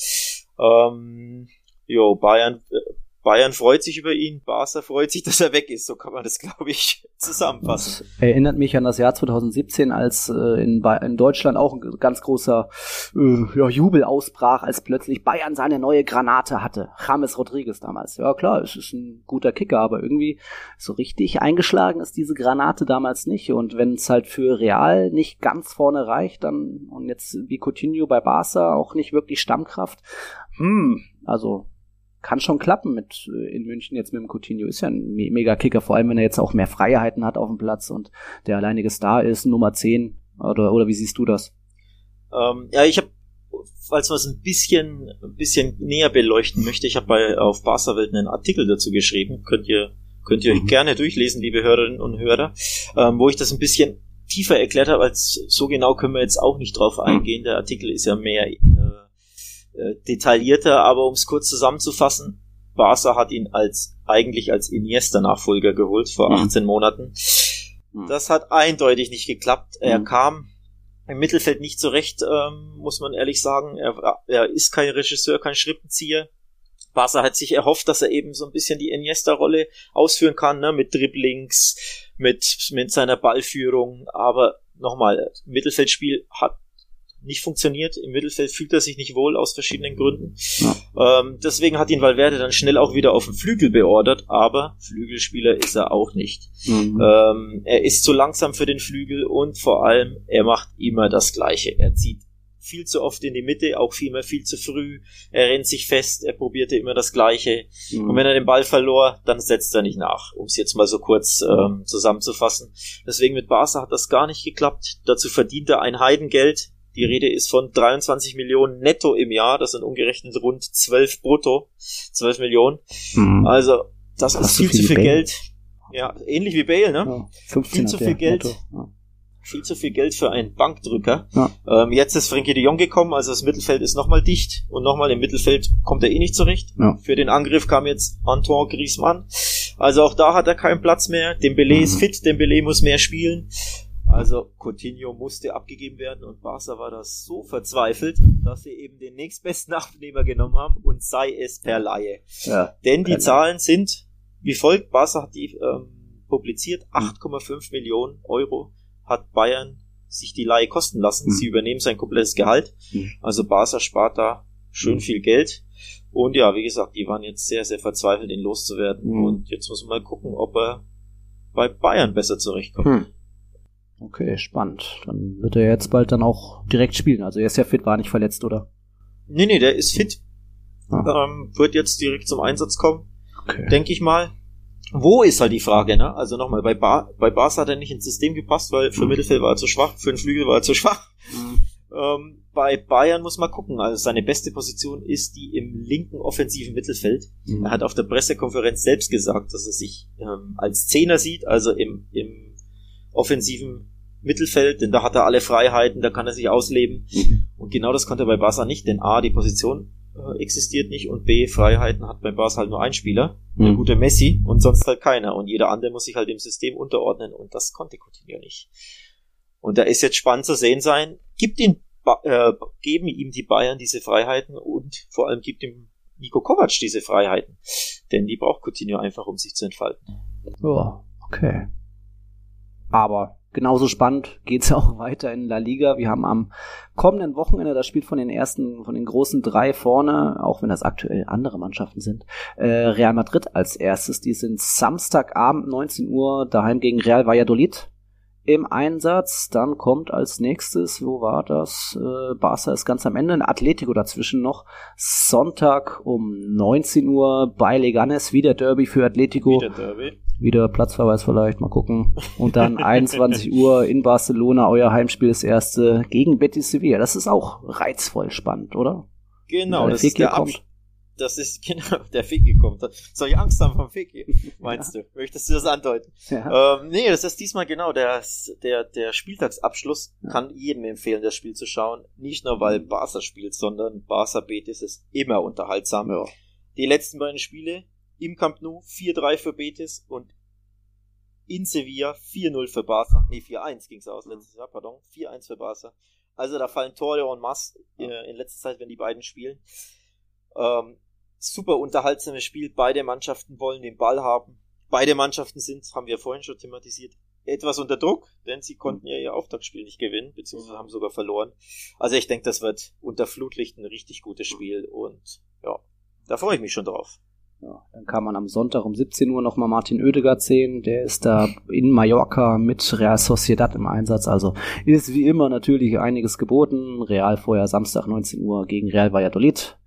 Ähm, jo, Bayern äh, Bayern freut sich über ihn, Barca freut sich, dass er weg ist. So kann man das, glaube ich, zusammenfassen. Das erinnert mich an das Jahr 2017, als äh, in, in, Deutschland auch ein ganz großer äh, ja, Jubel ausbrach, als plötzlich Bayern seine neue Granate hatte. James Rodriguez damals. Ja klar, es ist ein guter Kicker, aber irgendwie so richtig eingeschlagen ist diese Granate damals nicht. Und wenn es halt für Real nicht ganz vorne reicht, dann und jetzt wie Coutinho bei Barca auch nicht wirklich Stammkraft, hm, also kann schon klappen mit äh, in München jetzt mit dem Coutinho. Ist ja ein me mega Kicker, vor allem wenn er jetzt auch mehr Freiheiten hat auf dem Platz und der alleinige Star ist, Nummer 10. Oder, oder wie siehst du das? Ähm, ja, ich habe falls man es ein bisschen, ein bisschen näher beleuchten möchte, ich habe bei auf Barca-Welt einen Artikel dazu geschrieben, könnt ihr könnt ihr euch mhm. gerne durchlesen, liebe Hörerinnen und Hörer, ähm, wo ich das ein bisschen tiefer erklärt habe, als so genau können wir jetzt auch nicht drauf eingehen. Der Artikel ist ja mehr äh, detaillierter, aber um es kurz zusammenzufassen, Barca hat ihn als eigentlich als Iniesta-Nachfolger geholt vor 18 mhm. Monaten. Mhm. Das hat eindeutig nicht geklappt. Er mhm. kam im Mittelfeld nicht zurecht, ähm, muss man ehrlich sagen. Er, er ist kein Regisseur, kein Schrippenzieher. Barca hat sich erhofft, dass er eben so ein bisschen die Iniesta-Rolle ausführen kann, ne, mit Dribblings, mit, mit seiner Ballführung. Aber nochmal, Mittelfeldspiel hat nicht funktioniert. Im Mittelfeld fühlt er sich nicht wohl aus verschiedenen Gründen. Ähm, deswegen hat ihn Valverde dann schnell auch wieder auf den Flügel beordert, aber Flügelspieler ist er auch nicht. Mhm. Ähm, er ist zu langsam für den Flügel und vor allem, er macht immer das Gleiche. Er zieht viel zu oft in die Mitte, auch vielmehr viel zu früh. Er rennt sich fest, er probierte immer das Gleiche. Mhm. Und wenn er den Ball verlor, dann setzt er nicht nach, um es jetzt mal so kurz ähm, zusammenzufassen. Deswegen mit Barca hat das gar nicht geklappt. Dazu verdient er ein Heidengeld. Die Rede ist von 23 Millionen netto im Jahr. Das sind umgerechnet rund 12 brutto. 12 Millionen. Mhm. Also, das, das ist viel zu viel Bale. Geld. Ja, ähnlich wie Bale, ne? Ja, viel zu viel Geld. Ja. Viel zu viel Geld für einen Bankdrücker. Ja. Ähm, jetzt ist Frenkie de Jong gekommen, also das Mittelfeld ist nochmal dicht und nochmal im Mittelfeld kommt er eh nicht zurecht. Für den Angriff kam jetzt Antoine Griezmann. Also auch da hat er keinen Platz mehr. Dembele mhm. ist fit, Dembele muss mehr spielen. Also Coutinho musste abgegeben werden und Barca war das so verzweifelt, dass sie eben den nächstbesten Abnehmer genommen haben und sei es per Laie. Ja, Denn die Zahlen sind wie folgt. Barca hat die ähm, publiziert. 8,5 Millionen Euro hat Bayern sich die Laie kosten lassen. Mhm. Sie übernehmen sein komplettes Gehalt. Mhm. Also Barca spart da schön mhm. viel Geld. Und ja, wie gesagt, die waren jetzt sehr, sehr verzweifelt, ihn loszuwerden. Und jetzt muss man mal gucken, ob er bei Bayern besser zurechtkommt. Okay, spannend. Dann wird er jetzt bald dann auch direkt spielen. Also er ist ja fit, war nicht verletzt, oder? Nee, nee, der ist fit. Ah. Ähm, wird jetzt direkt zum Einsatz kommen. Okay. Denke ich mal. Wo ist halt die Frage, ne? Also nochmal, bei, Bar, bei Bars hat er nicht ins System gepasst, weil für mhm. Mittelfeld war er zu schwach, für den Flügel war er zu schwach. Mhm. Ähm, bei Bayern muss man gucken. Also seine beste Position ist die im linken offensiven Mittelfeld. Mhm. Er hat auf der Pressekonferenz selbst gesagt, dass er sich ähm, als Zehner sieht, also im, im offensiven Mittelfeld, denn da hat er alle Freiheiten, da kann er sich ausleben. Mhm. Und genau das konnte er bei Barca nicht, denn A, die Position äh, existiert nicht und B, Freiheiten hat bei Barca halt nur ein Spieler, mhm. der gute Messi und sonst halt keiner. Und jeder andere muss sich halt dem System unterordnen und das konnte Coutinho nicht. Und da ist jetzt spannend zu sehen sein, gibt ihn, äh, geben ihm die Bayern diese Freiheiten und vor allem gibt ihm Nico Kovac diese Freiheiten. Denn die braucht Coutinho einfach, um sich zu entfalten. Ja, okay. Aber genauso spannend geht's auch weiter in La Liga. Wir haben am kommenden Wochenende das Spiel von den ersten, von den großen drei vorne, auch wenn das aktuell andere Mannschaften sind, äh, Real Madrid als erstes. Die sind Samstagabend 19 Uhr daheim gegen Real Valladolid im Einsatz. Dann kommt als nächstes, wo war das? Äh, Barca ist ganz am Ende, ein Atletico dazwischen noch. Sonntag um 19 Uhr bei Leganes, wieder Derby für Atletico. Wieder Derby. Wieder Platzverweis vielleicht, mal gucken. Und dann 21 Uhr in Barcelona, euer Heimspiel das erste gegen Betis Sevilla. Das ist auch reizvoll spannend, oder? Genau, das ist der kommt. Das ist genau, der Fiki kommt. Soll ich Angst haben vom Fiki? Meinst ja. du? Möchtest du das andeuten? Ja. Ähm, nee, das ist diesmal genau der, der, der Spieltagsabschluss. Ja. Kann jedem empfehlen, das Spiel zu schauen. Nicht nur, weil Barca spielt, sondern Barca Betis ist immer unterhaltsam. Ja. Die letzten beiden Spiele im Camp Nou 4-3 für Betis und in Sevilla 4-0 für Barca. Nee, 4-1 ging es aus letztes Jahr, pardon. 4-1 für Barca. Also da fallen Tore en masse äh, in letzter Zeit, wenn die beiden spielen. Ähm, super unterhaltsames Spiel. Beide Mannschaften wollen den Ball haben. Beide Mannschaften sind, haben wir vorhin schon thematisiert, etwas unter Druck, denn sie konnten ja ihr Auftaktspiel nicht gewinnen, beziehungsweise haben sogar verloren. Also ich denke, das wird unter Flutlicht ein richtig gutes Spiel und ja, da freue ich mich schon drauf. Ja, dann kann man am Sonntag um 17 Uhr nochmal Martin Oedegaard sehen. Der ist da in Mallorca mit Real Sociedad im Einsatz. Also ist wie immer natürlich einiges geboten. Real vorher Samstag 19 Uhr gegen Real Valladolid.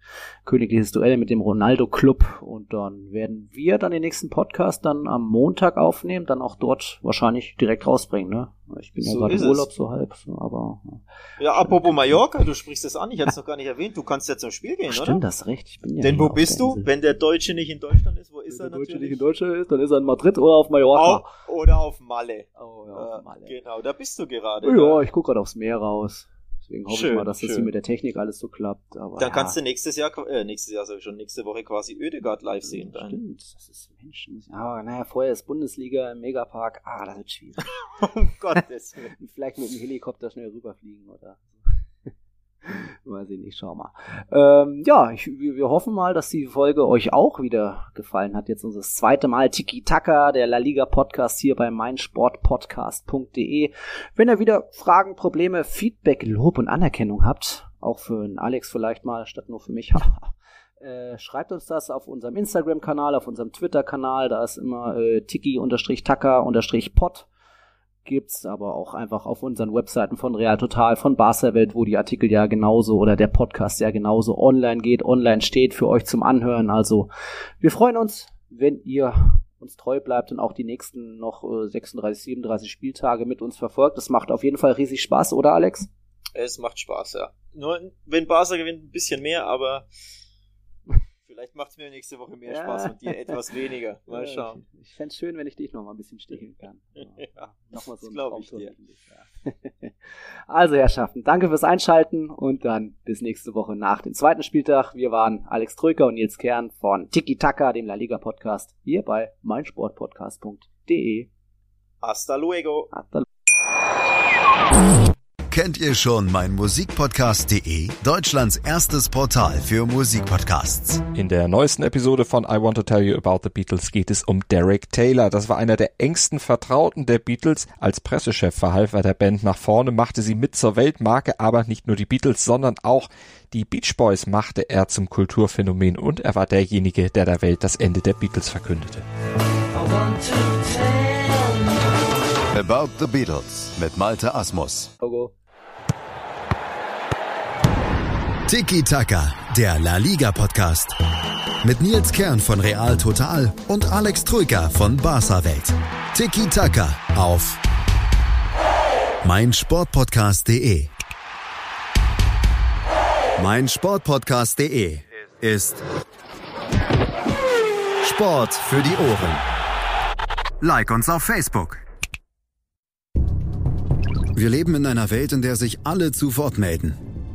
Königliches Duell mit dem Ronaldo Club und dann werden wir dann den nächsten Podcast dann am Montag aufnehmen, dann auch dort wahrscheinlich direkt rausbringen, ne? Ich bin so ja gerade im Urlaub so halb, aber. Ja, apropos Mallorca, du sprichst es an, ich hatte es noch gar nicht erwähnt, du kannst ja zum Spiel gehen, Stimmt, oder? Stimmt, das recht. Ich bin ja Denn wo bist du? Wenn der Deutsche nicht in Deutschland ist, wo ist Wenn er der Deutsche nicht in Deutschland ist, dann ist er in Madrid oder auf Mallorca. Auf, oder auf Malle. Oh, ja, auf Malle. Genau, da bist du gerade. Ja, da. ich gucke gerade aufs Meer raus. Deswegen hoffe schön, ich mal, dass schön. das hier mit der Technik alles so klappt. Aber, dann ja. kannst du nächstes Jahr, äh, nächstes Jahr ich schon, nächste Woche quasi Ödegard live sehen. Dann. Stimmt, das ist Mensch. Aber naja, vorher ist Bundesliga im Megapark. Ah, das wird schwierig. um Gottes Willen. Vielleicht mit dem Helikopter schnell rüberfliegen oder Weiß ich nicht, schau mal. Ähm, ja, ich, wir hoffen mal, dass die Folge euch auch wieder gefallen hat. Jetzt unser zweite Mal Tiki Taka, der La Liga Podcast hier bei meinsportpodcast.de. Wenn ihr wieder Fragen, Probleme, Feedback, Lob und Anerkennung habt, auch für einen Alex vielleicht mal, statt nur für mich, äh, schreibt uns das auf unserem Instagram-Kanal, auf unserem Twitter-Kanal. Da ist immer äh, tiki-taka-pod gibt's aber auch einfach auf unseren Webseiten von Real Total, von Barca Welt, wo die Artikel ja genauso oder der Podcast ja genauso online geht, online steht für euch zum Anhören. Also wir freuen uns, wenn ihr uns treu bleibt und auch die nächsten noch 36, äh, 37 Spieltage mit uns verfolgt. Das macht auf jeden Fall riesig Spaß, oder Alex? Es macht Spaß, ja. Nur wenn Barca gewinnt, ein bisschen mehr, aber Vielleicht macht es mir nächste Woche mehr ja. Spaß und dir etwas weniger. Mal schauen. Ich, ich fände es schön, wenn ich dich noch mal ein bisschen sticheln kann. ja, Nochmal so glaube ich dir. Also, Herrschaften, danke fürs Einschalten und dann bis nächste Woche nach dem zweiten Spieltag. Wir waren Alex Trücker und Nils Kern von Tiki Taka, dem La Liga Podcast, hier bei meinsportpodcast.de. Hasta luego. Hasta luego. Kennt ihr schon mein Musikpodcast.de? Deutschlands erstes Portal für Musikpodcasts. In der neuesten Episode von I Want to Tell You About the Beatles geht es um Derek Taylor. Das war einer der engsten Vertrauten der Beatles. Als Pressechef verhalf er der Band nach vorne, machte sie mit zur Weltmarke, aber nicht nur die Beatles, sondern auch die Beach Boys machte er zum Kulturphänomen und er war derjenige, der der Welt das Ende der Beatles verkündete. About the Beatles mit Malte Asmus. Logo. Tiki Taka, der La Liga Podcast. Mit Nils Kern von Real Total und Alex Troika von Barca Welt. Tiki Taka auf mein Sportpodcast.de. Mein Sportpodcast.de ist Sport für die Ohren. Like uns auf Facebook. Wir leben in einer Welt, in der sich alle zu Wort melden.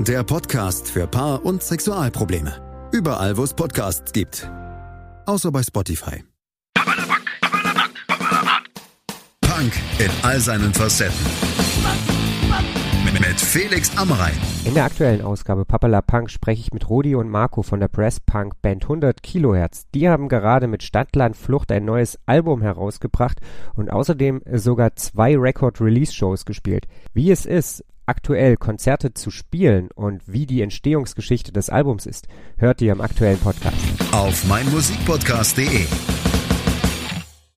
der Podcast für Paar- und Sexualprobleme. Überall, wo es Podcasts gibt. Außer bei Spotify. Punk in all seinen Facetten. Mit Felix Amrein. In der aktuellen Ausgabe Papala Punk spreche ich mit Rudi und Marco von der Press Punk Band 100 Kilohertz. Die haben gerade mit Stadtland Flucht ein neues Album herausgebracht und außerdem sogar zwei Record Release Shows gespielt. Wie es ist, aktuell Konzerte zu spielen und wie die Entstehungsgeschichte des Albums ist, hört ihr im aktuellen Podcast. Auf meinmusikpodcast.de